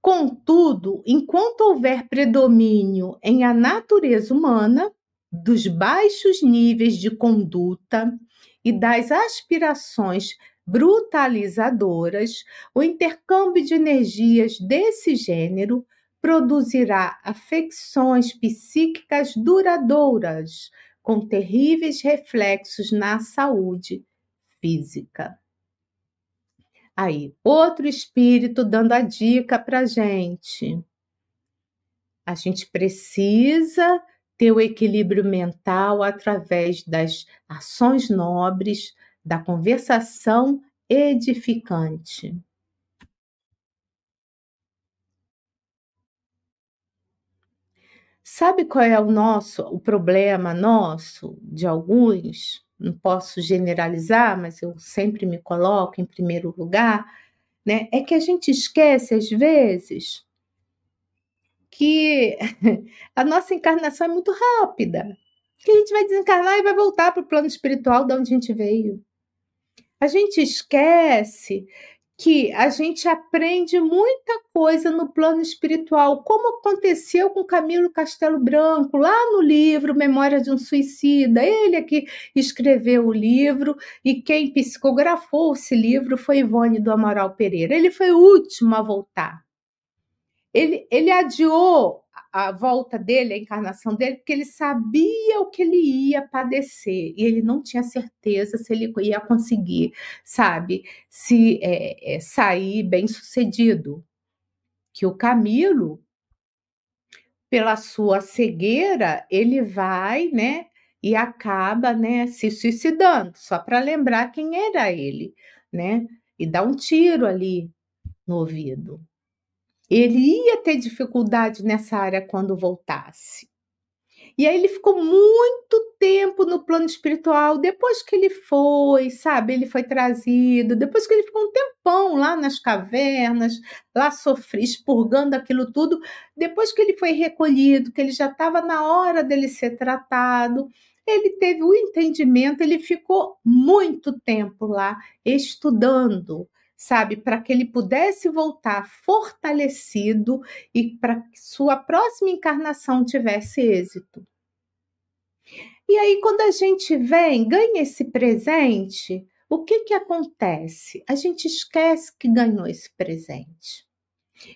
Contudo, enquanto houver predomínio em a natureza humana, dos baixos níveis de conduta e das aspirações brutalizadoras, o intercâmbio de energias desse gênero produzirá afecções psíquicas duradouras, com terríveis reflexos na saúde física. Aí, outro espírito dando a dica para gente. A gente precisa ter o equilíbrio mental através das ações nobres, da conversação edificante. Sabe qual é o nosso, o problema nosso, de alguns? Não posso generalizar, mas eu sempre me coloco em primeiro lugar, né? É que a gente esquece, às vezes, que a nossa encarnação é muito rápida. Que a gente vai desencarnar e vai voltar para o plano espiritual de onde a gente veio. A gente esquece que a gente aprende muita coisa no plano espiritual, como aconteceu com Camilo Castelo Branco, lá no livro Memória de um Suicida. Ele é que escreveu o livro e quem psicografou esse livro foi Ivone do Amaral Pereira. Ele foi o último a voltar. Ele, ele adiou a volta dele, a encarnação dele, porque ele sabia o que ele ia padecer. E ele não tinha certeza se ele ia conseguir, sabe, se é, é, sair bem sucedido. Que o Camilo, pela sua cegueira, ele vai, né, e acaba, né, se suicidando, só para lembrar quem era ele, né, e dá um tiro ali no ouvido ele ia ter dificuldade nessa área quando voltasse. E aí ele ficou muito tempo no plano espiritual, depois que ele foi, sabe, ele foi trazido, depois que ele ficou um tempão lá nas cavernas, lá sofrendo, expurgando aquilo tudo, depois que ele foi recolhido, que ele já estava na hora dele ser tratado, ele teve o entendimento, ele ficou muito tempo lá estudando, sabe, para que ele pudesse voltar fortalecido e para que sua próxima encarnação tivesse êxito. E aí, quando a gente vem, ganha esse presente, o que, que acontece? A gente esquece que ganhou esse presente.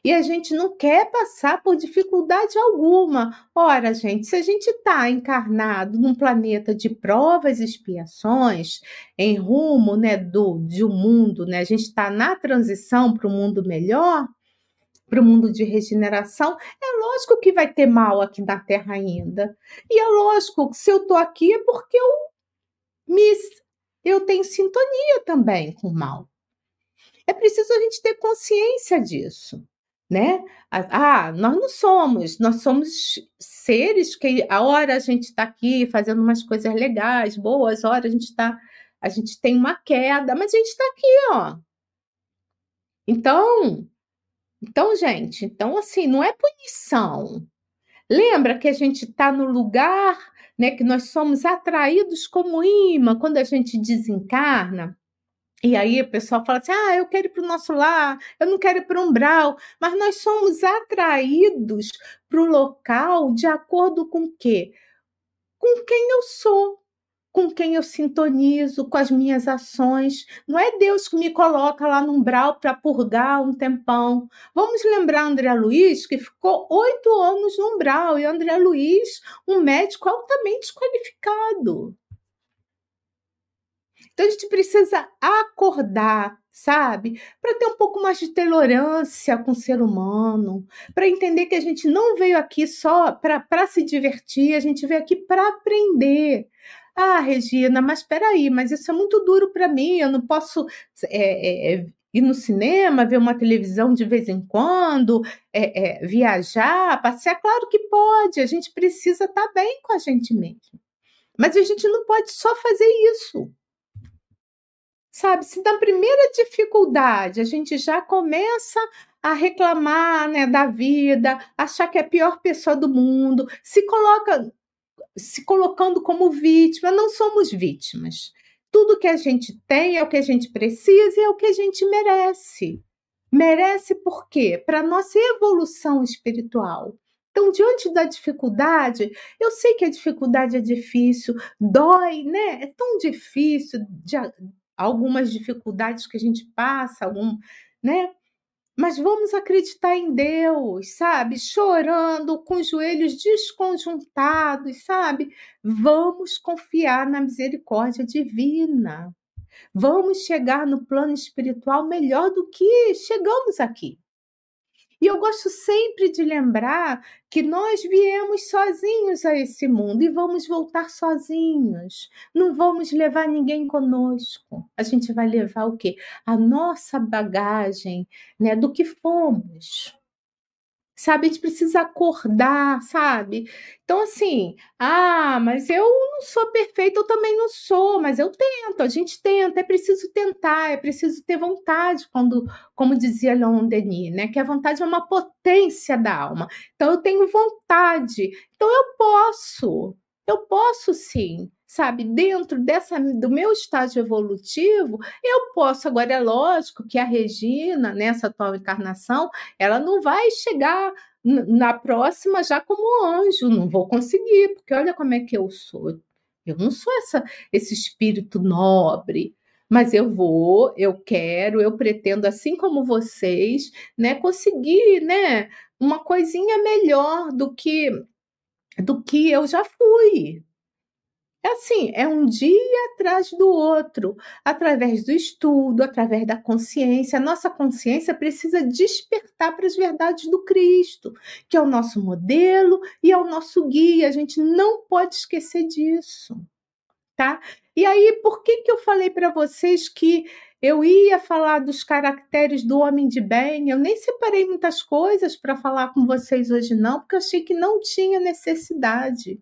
E a gente não quer passar por dificuldade alguma. Ora, gente, se a gente está encarnado num planeta de provas e expiações, em rumo né, do, de um mundo, né, a gente está na transição para um mundo melhor, para o mundo de regeneração, é lógico que vai ter mal aqui na Terra ainda. E é lógico que se eu estou aqui é porque eu me, eu tenho sintonia também com o mal. É preciso a gente ter consciência disso né? Ah, nós não somos, nós somos seres que a hora a gente está aqui fazendo umas coisas legais, boas, a hora a gente está, a gente tem uma queda, mas a gente está aqui, ó. Então, então, gente, então assim, não é punição. Lembra que a gente está no lugar, né? Que nós somos atraídos como imã quando a gente desencarna. E aí o pessoal fala assim: ah, eu quero ir para o nosso lar, eu não quero ir para o umbral. Mas nós somos atraídos para o local de acordo com o quê? Com quem eu sou, com quem eu sintonizo, com as minhas ações. Não é Deus que me coloca lá no umbral para purgar um tempão. Vamos lembrar André Luiz, que ficou oito anos no umbral, e André Luiz, um médico altamente qualificado. Então a gente precisa acordar, sabe? Para ter um pouco mais de tolerância com o ser humano, para entender que a gente não veio aqui só para se divertir, a gente veio aqui para aprender. Ah, Regina, mas espera aí, mas isso é muito duro para mim, eu não posso é, é, ir no cinema, ver uma televisão de vez em quando, é, é viajar, passear. Claro que pode, a gente precisa estar tá bem com a gente mesmo. Mas a gente não pode só fazer isso. Sabe, se na primeira dificuldade a gente já começa a reclamar né, da vida, achar que é a pior pessoa do mundo, se coloca se colocando como vítima, não somos vítimas. Tudo que a gente tem é o que a gente precisa e é o que a gente merece. Merece por quê? Para nossa evolução espiritual. Então, diante da dificuldade, eu sei que a dificuldade é difícil, dói, né? É tão difícil, algumas dificuldades que a gente passa, algum, né? Mas vamos acreditar em Deus, sabe? Chorando, com os joelhos desconjuntados, sabe? Vamos confiar na misericórdia divina. Vamos chegar no plano espiritual melhor do que chegamos aqui. E eu gosto sempre de lembrar que nós viemos sozinhos a esse mundo e vamos voltar sozinhos. Não vamos levar ninguém conosco. A gente vai levar o quê? A nossa bagagem, né, do que fomos sabe? A gente precisa acordar, sabe? Então, assim, ah, mas eu não sou perfeita, eu também não sou, mas eu tento, a gente tenta, é preciso tentar, é preciso ter vontade, quando, como dizia Leon Denis, né? Que a vontade é uma potência da alma. Então, eu tenho vontade, então eu posso, eu posso sim sabe, dentro dessa do meu estágio evolutivo, eu posso agora é lógico que a Regina nessa atual encarnação, ela não vai chegar na próxima já como anjo, não vou conseguir, porque olha como é que eu sou. Eu não sou essa esse espírito nobre, mas eu vou, eu quero, eu pretendo assim como vocês, né, conseguir, né, uma coisinha melhor do que do que eu já fui, é assim, é um dia atrás do outro, através do estudo, através da consciência. A nossa consciência precisa despertar para as verdades do Cristo, que é o nosso modelo e é o nosso guia. A gente não pode esquecer disso, tá? E aí, por que que eu falei para vocês que eu ia falar dos caracteres do homem de bem? Eu nem separei muitas coisas para falar com vocês hoje não, porque eu achei que não tinha necessidade.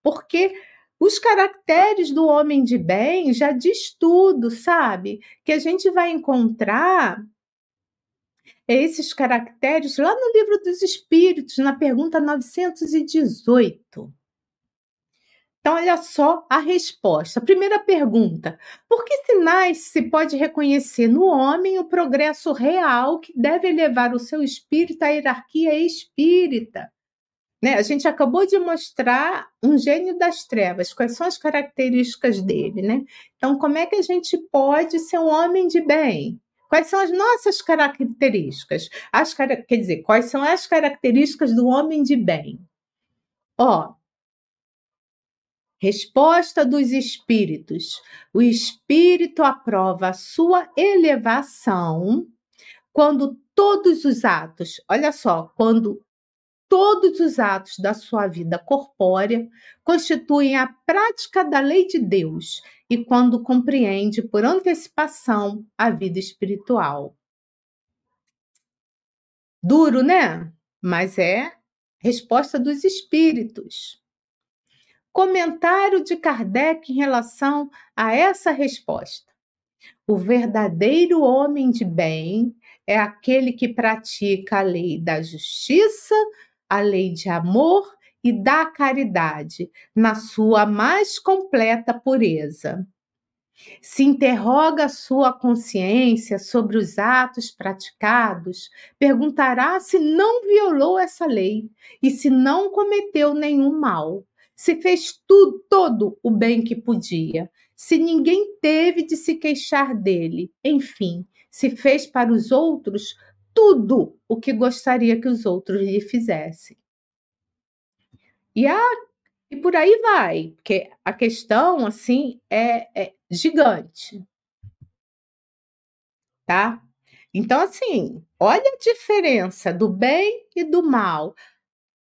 Porque os caracteres do homem de bem já diz tudo, sabe? Que a gente vai encontrar esses caracteres lá no livro dos Espíritos, na pergunta 918. Então, olha só a resposta. Primeira pergunta: por que sinais se pode reconhecer no homem o progresso real que deve elevar o seu espírito à hierarquia espírita? Né? A gente acabou de mostrar um gênio das trevas, quais são as características dele, né? Então, como é que a gente pode ser um homem de bem? Quais são as nossas características? As, quer dizer, quais são as características do homem de bem? Ó, resposta dos espíritos. O espírito aprova a sua elevação quando todos os atos, olha só, quando todos os atos da sua vida corpórea constituem a prática da lei de Deus e quando compreende por antecipação a vida espiritual. Duro, né? Mas é resposta dos espíritos. Comentário de Kardec em relação a essa resposta. O verdadeiro homem de bem é aquele que pratica a lei da justiça, a lei de amor e da caridade na sua mais completa pureza. Se interroga a sua consciência sobre os atos praticados, perguntará se não violou essa lei e se não cometeu nenhum mal, se fez tudo, todo o bem que podia, se ninguém teve de se queixar dele, enfim, se fez para os outros tudo o que gostaria que os outros lhe fizessem. E, a, e por aí vai, porque a questão assim é, é gigante. Tá? Então, assim, olha a diferença do bem e do mal.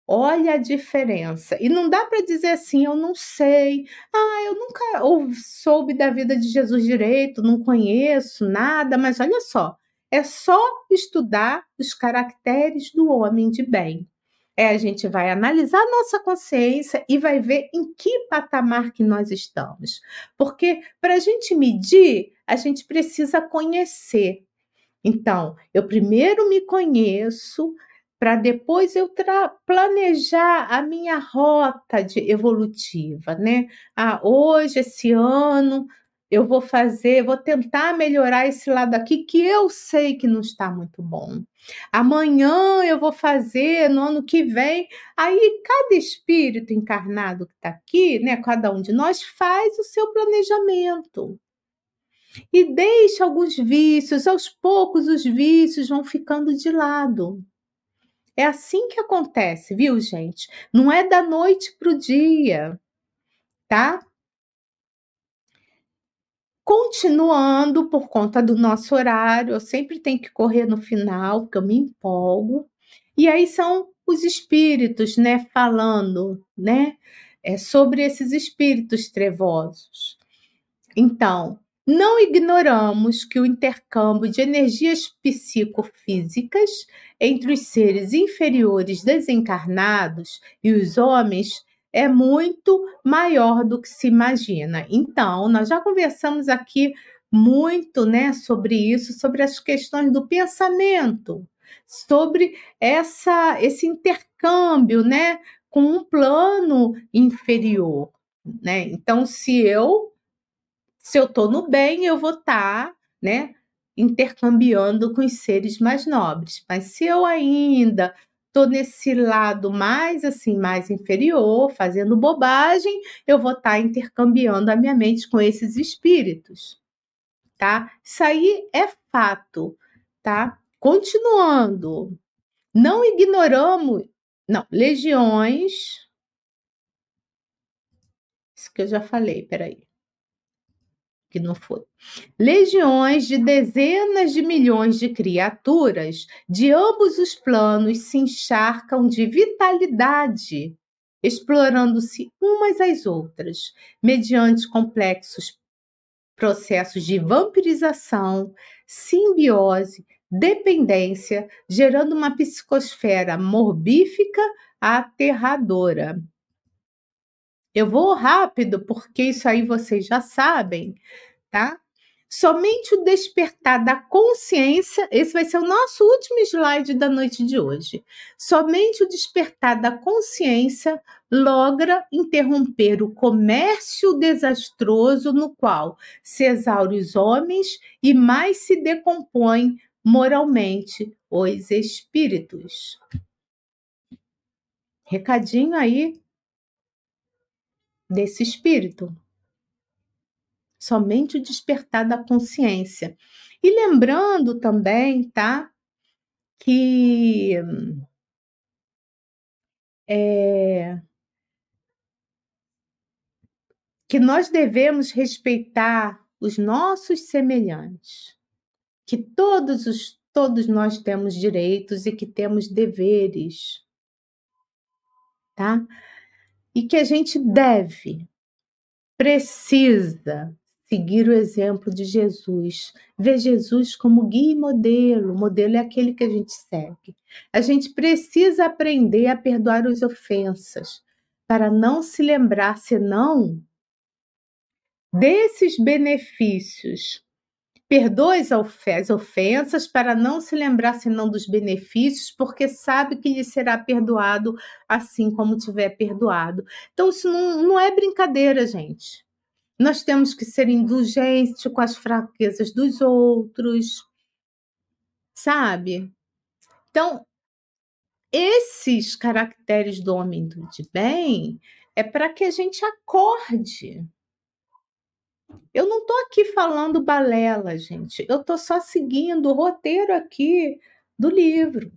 Olha a diferença. E não dá para dizer assim, eu não sei. Ah, eu nunca ou, soube da vida de Jesus direito, não conheço nada, mas olha só, é só estudar os caracteres do homem de bem. É, a gente vai analisar nossa consciência e vai ver em que patamar que nós estamos. Porque para a gente medir, a gente precisa conhecer. Então, eu primeiro me conheço para depois eu planejar a minha rota evolutiva, né? Ah, hoje, esse ano, eu vou fazer, vou tentar melhorar esse lado aqui que eu sei que não está muito bom. Amanhã eu vou fazer, no ano que vem. Aí cada espírito encarnado que está aqui, né, cada um de nós faz o seu planejamento. E deixa alguns vícios, aos poucos os vícios vão ficando de lado. É assim que acontece, viu, gente? Não é da noite para o dia, tá? Continuando, por conta do nosso horário, eu sempre tenho que correr no final, porque eu me empolgo. E aí são os espíritos, né, falando, né, é, sobre esses espíritos trevosos. Então, não ignoramos que o intercâmbio de energias psicofísicas entre os seres inferiores desencarnados e os homens é muito maior do que se imagina. Então, nós já conversamos aqui muito, né, sobre isso, sobre as questões do pensamento, sobre essa esse intercâmbio, né, com um plano inferior, né? Então, se eu se eu estou no bem, eu vou estar, tá, né, intercambiando com os seres mais nobres. Mas se eu ainda tô nesse lado mais assim, mais inferior, fazendo bobagem, eu vou estar tá intercambiando a minha mente com esses espíritos, tá? Isso aí é fato, tá? Continuando, não ignoramos, não, legiões, isso que eu já falei, peraí que não foi. Legiões de dezenas de milhões de criaturas de ambos os planos se encharcam de vitalidade, explorando-se umas às outras, mediante complexos processos de vampirização, simbiose, dependência, gerando uma psicosfera morbífica aterradora. Eu vou rápido, porque isso aí vocês já sabem, tá? Somente o despertar da consciência, esse vai ser o nosso último slide da noite de hoje. Somente o despertar da consciência logra interromper o comércio desastroso no qual se exaure os homens e mais se decompõem moralmente os espíritos. Recadinho aí desse espírito. Somente o despertar da consciência. E lembrando também, tá? Que é, que nós devemos respeitar os nossos semelhantes, que todos os todos nós temos direitos e que temos deveres, tá? E que a gente deve, precisa seguir o exemplo de Jesus, ver Jesus como guia e modelo. O modelo é aquele que a gente segue. A gente precisa aprender a perdoar as ofensas para não se lembrar senão desses benefícios Perdoe as ofensas para não se lembrar senão dos benefícios, porque sabe que lhe será perdoado assim como tiver perdoado. Então, isso não, não é brincadeira, gente. Nós temos que ser indulgentes com as fraquezas dos outros, sabe? Então, esses caracteres do homem de bem é para que a gente acorde eu não estou aqui falando balela, gente. Eu estou só seguindo o roteiro aqui do livro.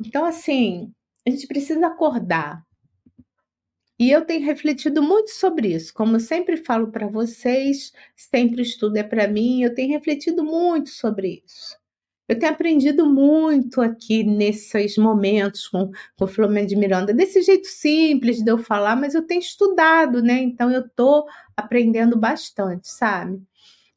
Então, assim, a gente precisa acordar. E eu tenho refletido muito sobre isso. Como eu sempre falo para vocês, sempre estudo é para mim, eu tenho refletido muito sobre isso. Eu tenho aprendido muito aqui nesses momentos com, com o Flamengo de Miranda, desse jeito simples de eu falar, mas eu tenho estudado, né? Então eu estou aprendendo bastante, sabe?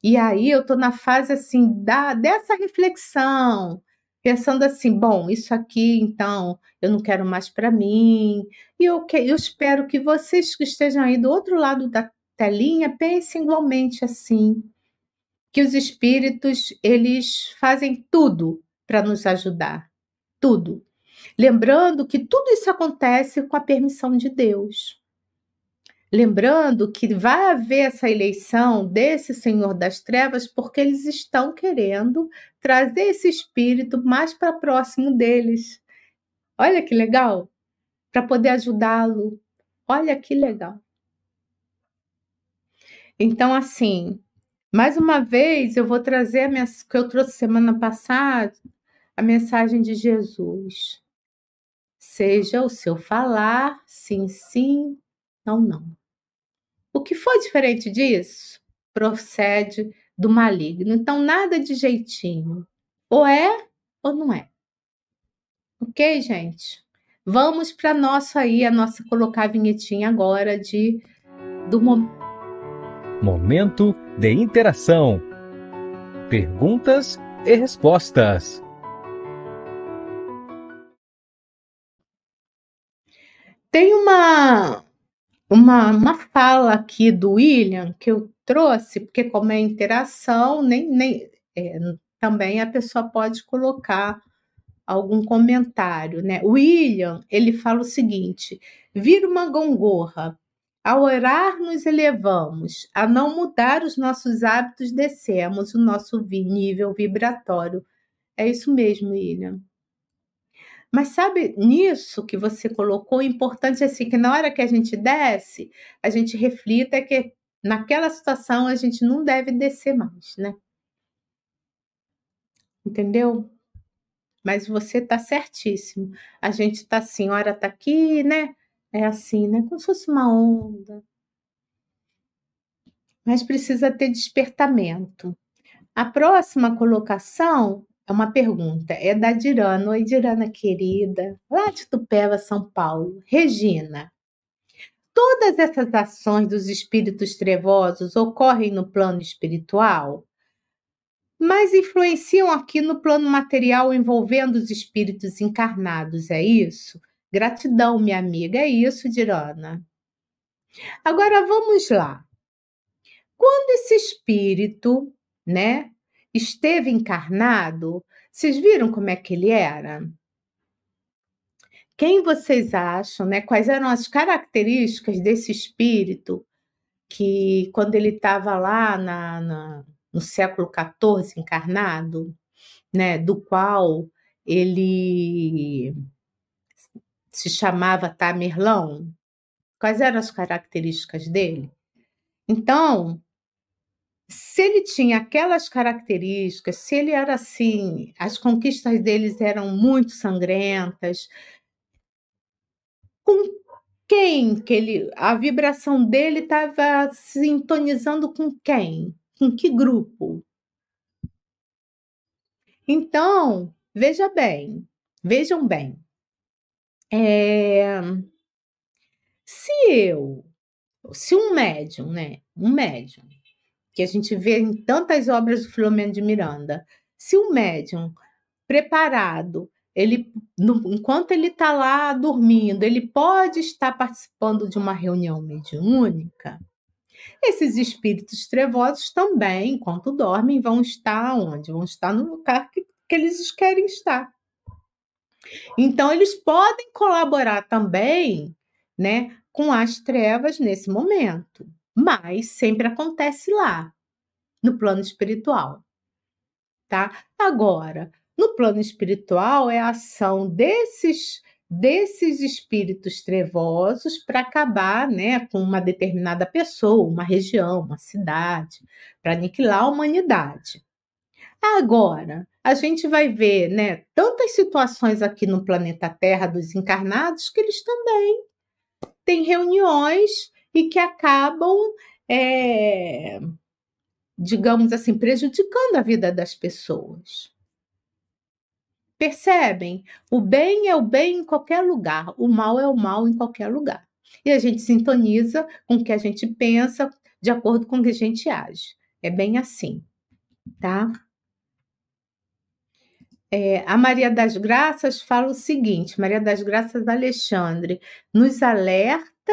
E aí eu estou na fase assim da, dessa reflexão, pensando assim, bom, isso aqui então eu não quero mais para mim. E eu, eu espero que vocês que estejam aí do outro lado da telinha pensem igualmente assim que os espíritos eles fazem tudo para nos ajudar, tudo. Lembrando que tudo isso acontece com a permissão de Deus. Lembrando que vai haver essa eleição desse Senhor das Trevas porque eles estão querendo trazer esse espírito mais para próximo deles. Olha que legal! Para poder ajudá-lo. Olha que legal. Então, assim, mais uma vez eu vou trazer a que eu trouxe semana passada, a mensagem de Jesus. Seja o seu falar, sim, sim, não, não. O que for diferente disso procede do maligno. Então, nada de jeitinho. Ou é ou não é. Ok, gente? Vamos para nossa aí, a nossa colocar a vinhetinha agora de do momento. Momento de interação. Perguntas e respostas. Tem uma uma, uma fala aqui do William que eu trouxe, porque como é interação, nem, nem é, também a pessoa pode colocar algum comentário, né? William, ele fala o seguinte: vira uma gongorra. Ao orar, nos elevamos. A não mudar os nossos hábitos, descemos o nosso nível vibratório. É isso mesmo, William. Mas sabe, nisso que você colocou, o importante é assim, que na hora que a gente desce, a gente reflita que naquela situação a gente não deve descer mais, né? Entendeu? Mas você está certíssimo. A gente está assim, hora está aqui, né? É assim, né? Como se fosse uma onda. Mas precisa ter despertamento. A próxima colocação é uma pergunta, é da Dirana. Oi, Dirana querida, lá de Tupéva, São Paulo. Regina, todas essas ações dos espíritos trevosos ocorrem no plano espiritual, mas influenciam aqui no plano material envolvendo os espíritos encarnados, é isso? Gratidão, minha amiga, é isso, Dirana. Agora vamos lá. Quando esse espírito, né, esteve encarnado, vocês viram como é que ele era? Quem vocês acham, né? Quais eram as características desse espírito que, quando ele estava lá na, na, no século XIV encarnado, né? Do qual ele se chamava Tamerlão? Quais eram as características dele? Então, se ele tinha aquelas características, se ele era assim, as conquistas deles eram muito sangrentas, com quem que ele, a vibração dele estava sintonizando com quem? Com que grupo? Então, veja bem, vejam bem, é, se eu, se um médium, né, um médium, que a gente vê em tantas obras do Filomeno de Miranda. Se o médium preparado, ele, no, enquanto ele está lá dormindo, ele pode estar participando de uma reunião mediúnica. Esses espíritos trevosos também, enquanto dormem, vão estar onde? Vão estar no lugar que, que eles querem estar. Então, eles podem colaborar também né, com as trevas nesse momento mas sempre acontece lá, no plano espiritual. Tá? Agora, no plano espiritual é a ação desses desses espíritos trevosos para acabar, né, com uma determinada pessoa, uma região, uma cidade, para aniquilar a humanidade. Agora, a gente vai ver, né, tantas situações aqui no planeta Terra dos encarnados que eles também têm reuniões e que acabam, é, digamos assim, prejudicando a vida das pessoas. Percebem? O bem é o bem em qualquer lugar, o mal é o mal em qualquer lugar. E a gente sintoniza com o que a gente pensa de acordo com o que a gente age. É bem assim, tá? É, a Maria das Graças fala o seguinte: Maria das Graças Alexandre nos alerta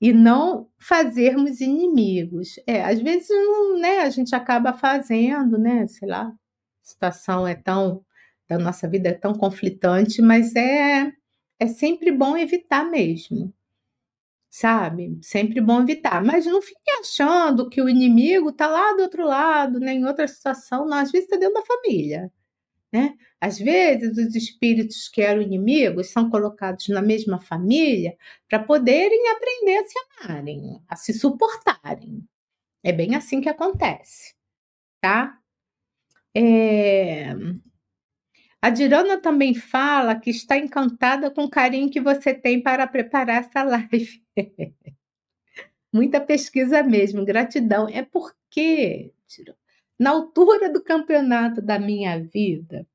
e não fazermos inimigos. É, às vezes não, né, a gente acaba fazendo, né, sei lá, a situação é tão da nossa vida é tão conflitante, mas é é sempre bom evitar mesmo. sabe? Sempre bom evitar. Mas não fique achando que o inimigo está lá do outro lado, né? em outra situação, não. Às vezes está dentro da família. Né? Às vezes, os espíritos que eram inimigos são colocados na mesma família para poderem aprender a se amarem, a se suportarem. É bem assim que acontece, tá? É... A Dirana também fala que está encantada com o carinho que você tem para preparar essa live. Muita pesquisa mesmo, gratidão. É porque, na altura do campeonato da minha vida,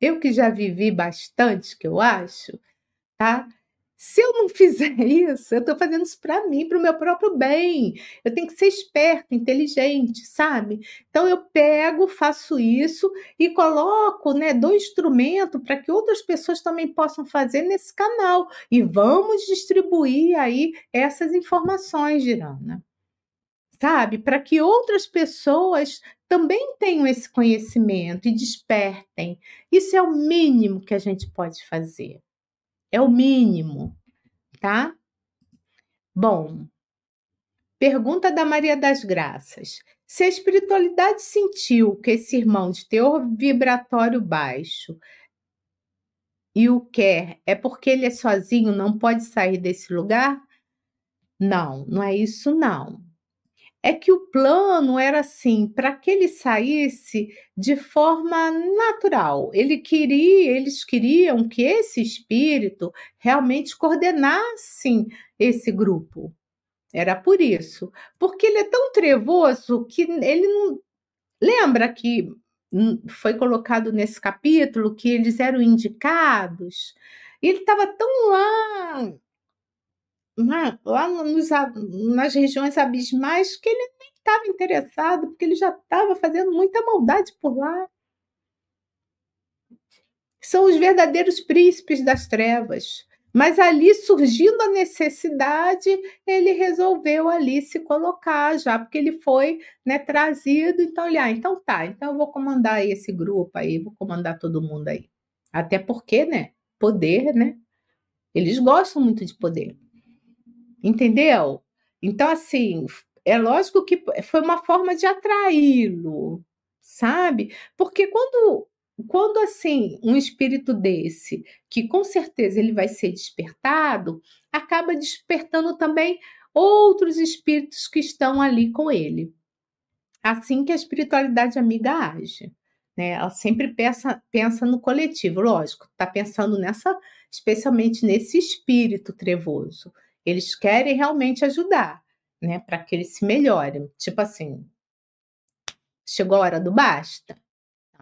eu que já vivi bastante, que eu acho, tá? Se eu não fizer isso, eu estou fazendo isso para mim, para o meu próprio bem. Eu tenho que ser esperto, inteligente, sabe? Então eu pego, faço isso e coloco, né, do instrumento para que outras pessoas também possam fazer nesse canal. E vamos distribuir aí essas informações, Girana. Sabe? Para que outras pessoas também tenham esse conhecimento e despertem. Isso é o mínimo que a gente pode fazer. É o mínimo, tá? Bom, pergunta da Maria das Graças. Se a espiritualidade sentiu que esse irmão de teor vibratório baixo e o quer, é porque ele é sozinho, não pode sair desse lugar? Não, não é isso não é que o plano era assim, para que ele saísse de forma natural. Ele queria, eles queriam que esse espírito realmente coordenasse esse grupo. Era por isso, porque ele é tão trevoso que ele não lembra que foi colocado nesse capítulo que eles eram indicados. Ele estava tão lá na, lá nos, nas regiões abismais que ele nem estava interessado, porque ele já estava fazendo muita maldade por lá. São os verdadeiros príncipes das trevas. Mas ali, surgindo a necessidade, ele resolveu ali se colocar já, porque ele foi né, trazido. Então, ele, ah, então tá, então eu vou comandar esse grupo aí, vou comandar todo mundo aí. Até porque, né? Poder, né? Eles gostam muito de poder. Entendeu? Então, assim, é lógico que foi uma forma de atraí-lo, sabe? Porque quando, quando assim, um espírito desse, que com certeza ele vai ser despertado, acaba despertando também outros espíritos que estão ali com ele. Assim que a espiritualidade amiga age. Né? Ela sempre pensa, pensa no coletivo, lógico, está pensando nessa, especialmente nesse espírito trevoso. Eles querem realmente ajudar, né? Para que eles se melhorem. Tipo assim, chegou a hora do basta.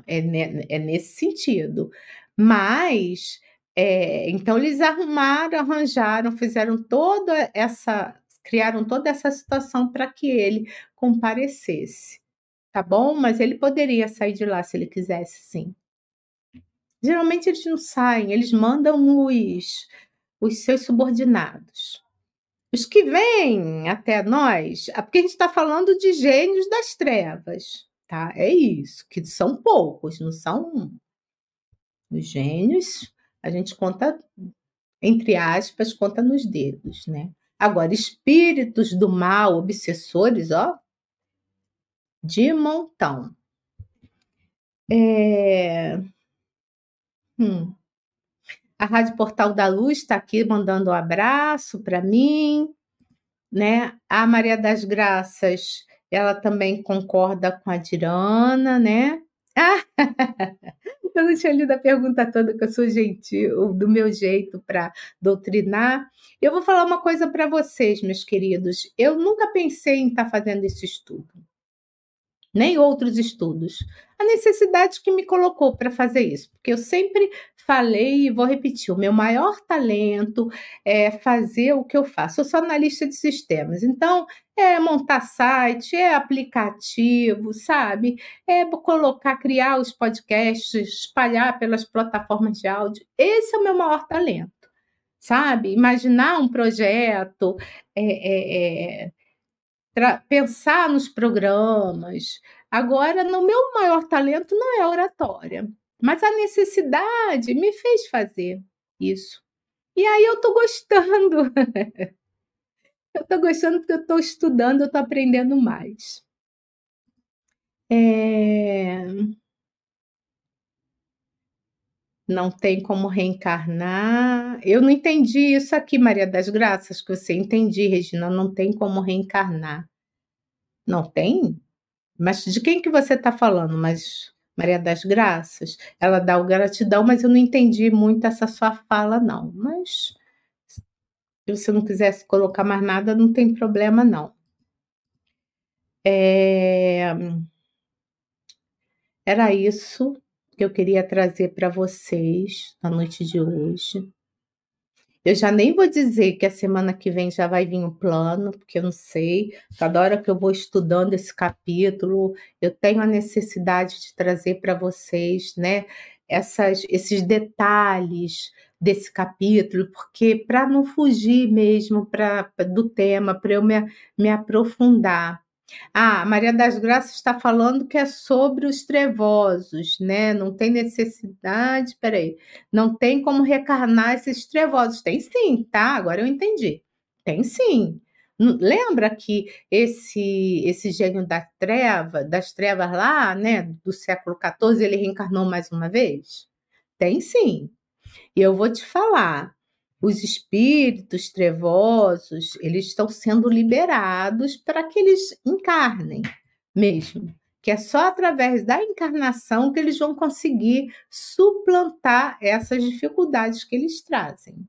É, é nesse sentido. Mas, é, então eles arrumaram, arranjaram, fizeram toda essa, criaram toda essa situação para que ele comparecesse. Tá bom? Mas ele poderia sair de lá se ele quisesse, sim. Geralmente eles não saem, eles mandam os, os seus subordinados. Os que vêm até nós, é porque a gente está falando de gênios das trevas, tá? É isso, que são poucos, não são os gênios, a gente conta, entre aspas, conta nos dedos, né? Agora, espíritos do mal, obsessores, ó, de montão. É... Hum. A Rádio Portal da Luz está aqui mandando um abraço para mim, né? A Maria das Graças, ela também concorda com a Dirana, né? Ah, eu não tinha lido a pergunta toda, que eu sou gentil, do meu jeito para doutrinar. Eu vou falar uma coisa para vocês, meus queridos. Eu nunca pensei em estar tá fazendo esse estudo nem outros estudos. A necessidade que me colocou para fazer isso, porque eu sempre falei e vou repetir: o meu maior talento é fazer o que eu faço. Eu sou analista de sistemas, então é montar site, é aplicativo, sabe? É colocar, criar os podcasts, espalhar pelas plataformas de áudio. Esse é o meu maior talento, sabe? Imaginar um projeto, é, é, é pensar nos programas. Agora, no meu maior talento não é oratória, mas a necessidade me fez fazer isso. E aí eu tô gostando. eu tô gostando porque eu tô estudando, eu tô aprendendo mais. É... Não tem como reencarnar. Eu não entendi isso aqui, Maria das Graças, que você entendi, Regina. Não tem como reencarnar. Não tem? Mas de quem que você está falando? Mas Maria das Graças? Ela dá o gratidão, mas eu não entendi muito essa sua fala, não. Mas se você não quisesse colocar mais nada, não tem problema, não. É... Era isso que eu queria trazer para vocês na noite de hoje. Eu já nem vou dizer que a semana que vem já vai vir um plano, porque eu não sei. Cada hora que eu vou estudando esse capítulo, eu tenho a necessidade de trazer para vocês, né, essas, esses detalhes desse capítulo, porque para não fugir mesmo pra, do tema, para eu me, me aprofundar. Ah, Maria das Graças está falando que é sobre os trevosos, né? Não tem necessidade, peraí, não tem como recarnar esses trevosos. Tem sim, tá? Agora eu entendi. Tem sim. Lembra que esse esse gênio da treva, das trevas lá, né, do século XIV, ele reencarnou mais uma vez? Tem sim. E eu vou te falar, os espíritos trevosos, eles estão sendo liberados para que eles encarnem mesmo, que é só através da encarnação que eles vão conseguir suplantar essas dificuldades que eles trazem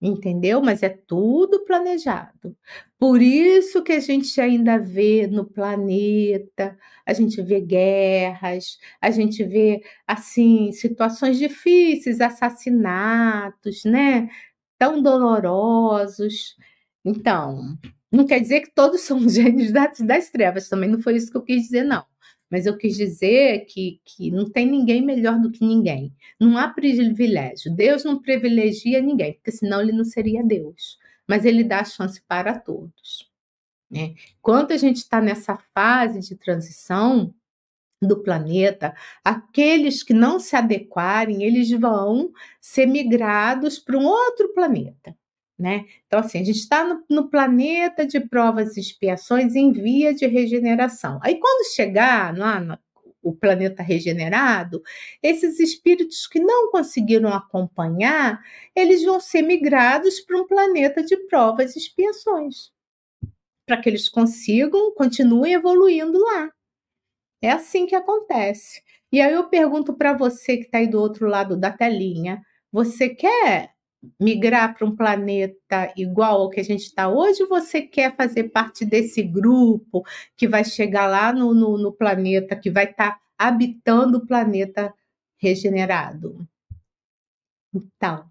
entendeu? Mas é tudo planejado. Por isso que a gente ainda vê no planeta, a gente vê guerras, a gente vê assim situações difíceis, assassinatos, né? Tão dolorosos. Então, não quer dizer que todos são gênios das, das trevas, também não foi isso que eu quis dizer, não. Mas eu quis dizer que, que não tem ninguém melhor do que ninguém. Não há privilégio. Deus não privilegia ninguém, porque senão ele não seria Deus. Mas ele dá chance para todos. Né? Enquanto a gente está nessa fase de transição do planeta, aqueles que não se adequarem, eles vão ser migrados para um outro planeta. Né? Então, assim, a gente está no, no, planeta de provas e expiações em via de regeneração. Aí, quando chegar lá no, o planeta regenerado, esses espíritos que não conseguiram acompanhar, eles vão ser migrados para um planeta de provas e expiações, para que eles consigam, continuem evoluindo lá. É assim que acontece. E aí eu pergunto para você que está aí do outro lado da telinha, você quer migrar para um planeta igual ao que a gente está hoje, ou você quer fazer parte desse grupo que vai chegar lá no, no, no planeta, que vai estar tá habitando o planeta regenerado? Então,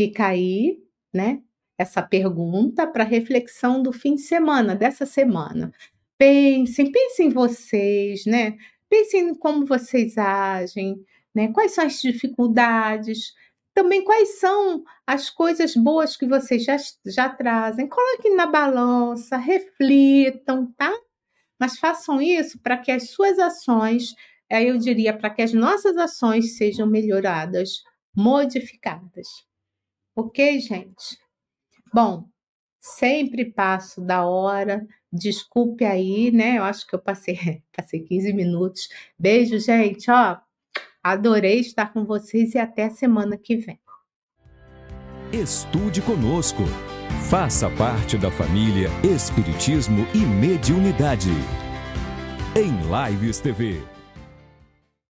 fica aí, né? Essa pergunta para reflexão do fim de semana, dessa semana. Pensem, pensem em vocês, né? Pensem em como vocês agem, né? Quais são as dificuldades, também quais são as coisas boas que vocês já, já trazem. Coloquem na balança, reflitam, tá? Mas façam isso para que as suas ações, aí eu diria, para que as nossas ações sejam melhoradas, modificadas. Ok, gente? Bom, sempre passo da hora. Desculpe aí, né? Eu acho que eu passei, passei 15 minutos. Beijo, gente. Ó, Adorei estar com vocês e até semana que vem. Estude conosco. Faça parte da família Espiritismo e Mediunidade. Em Lives TV.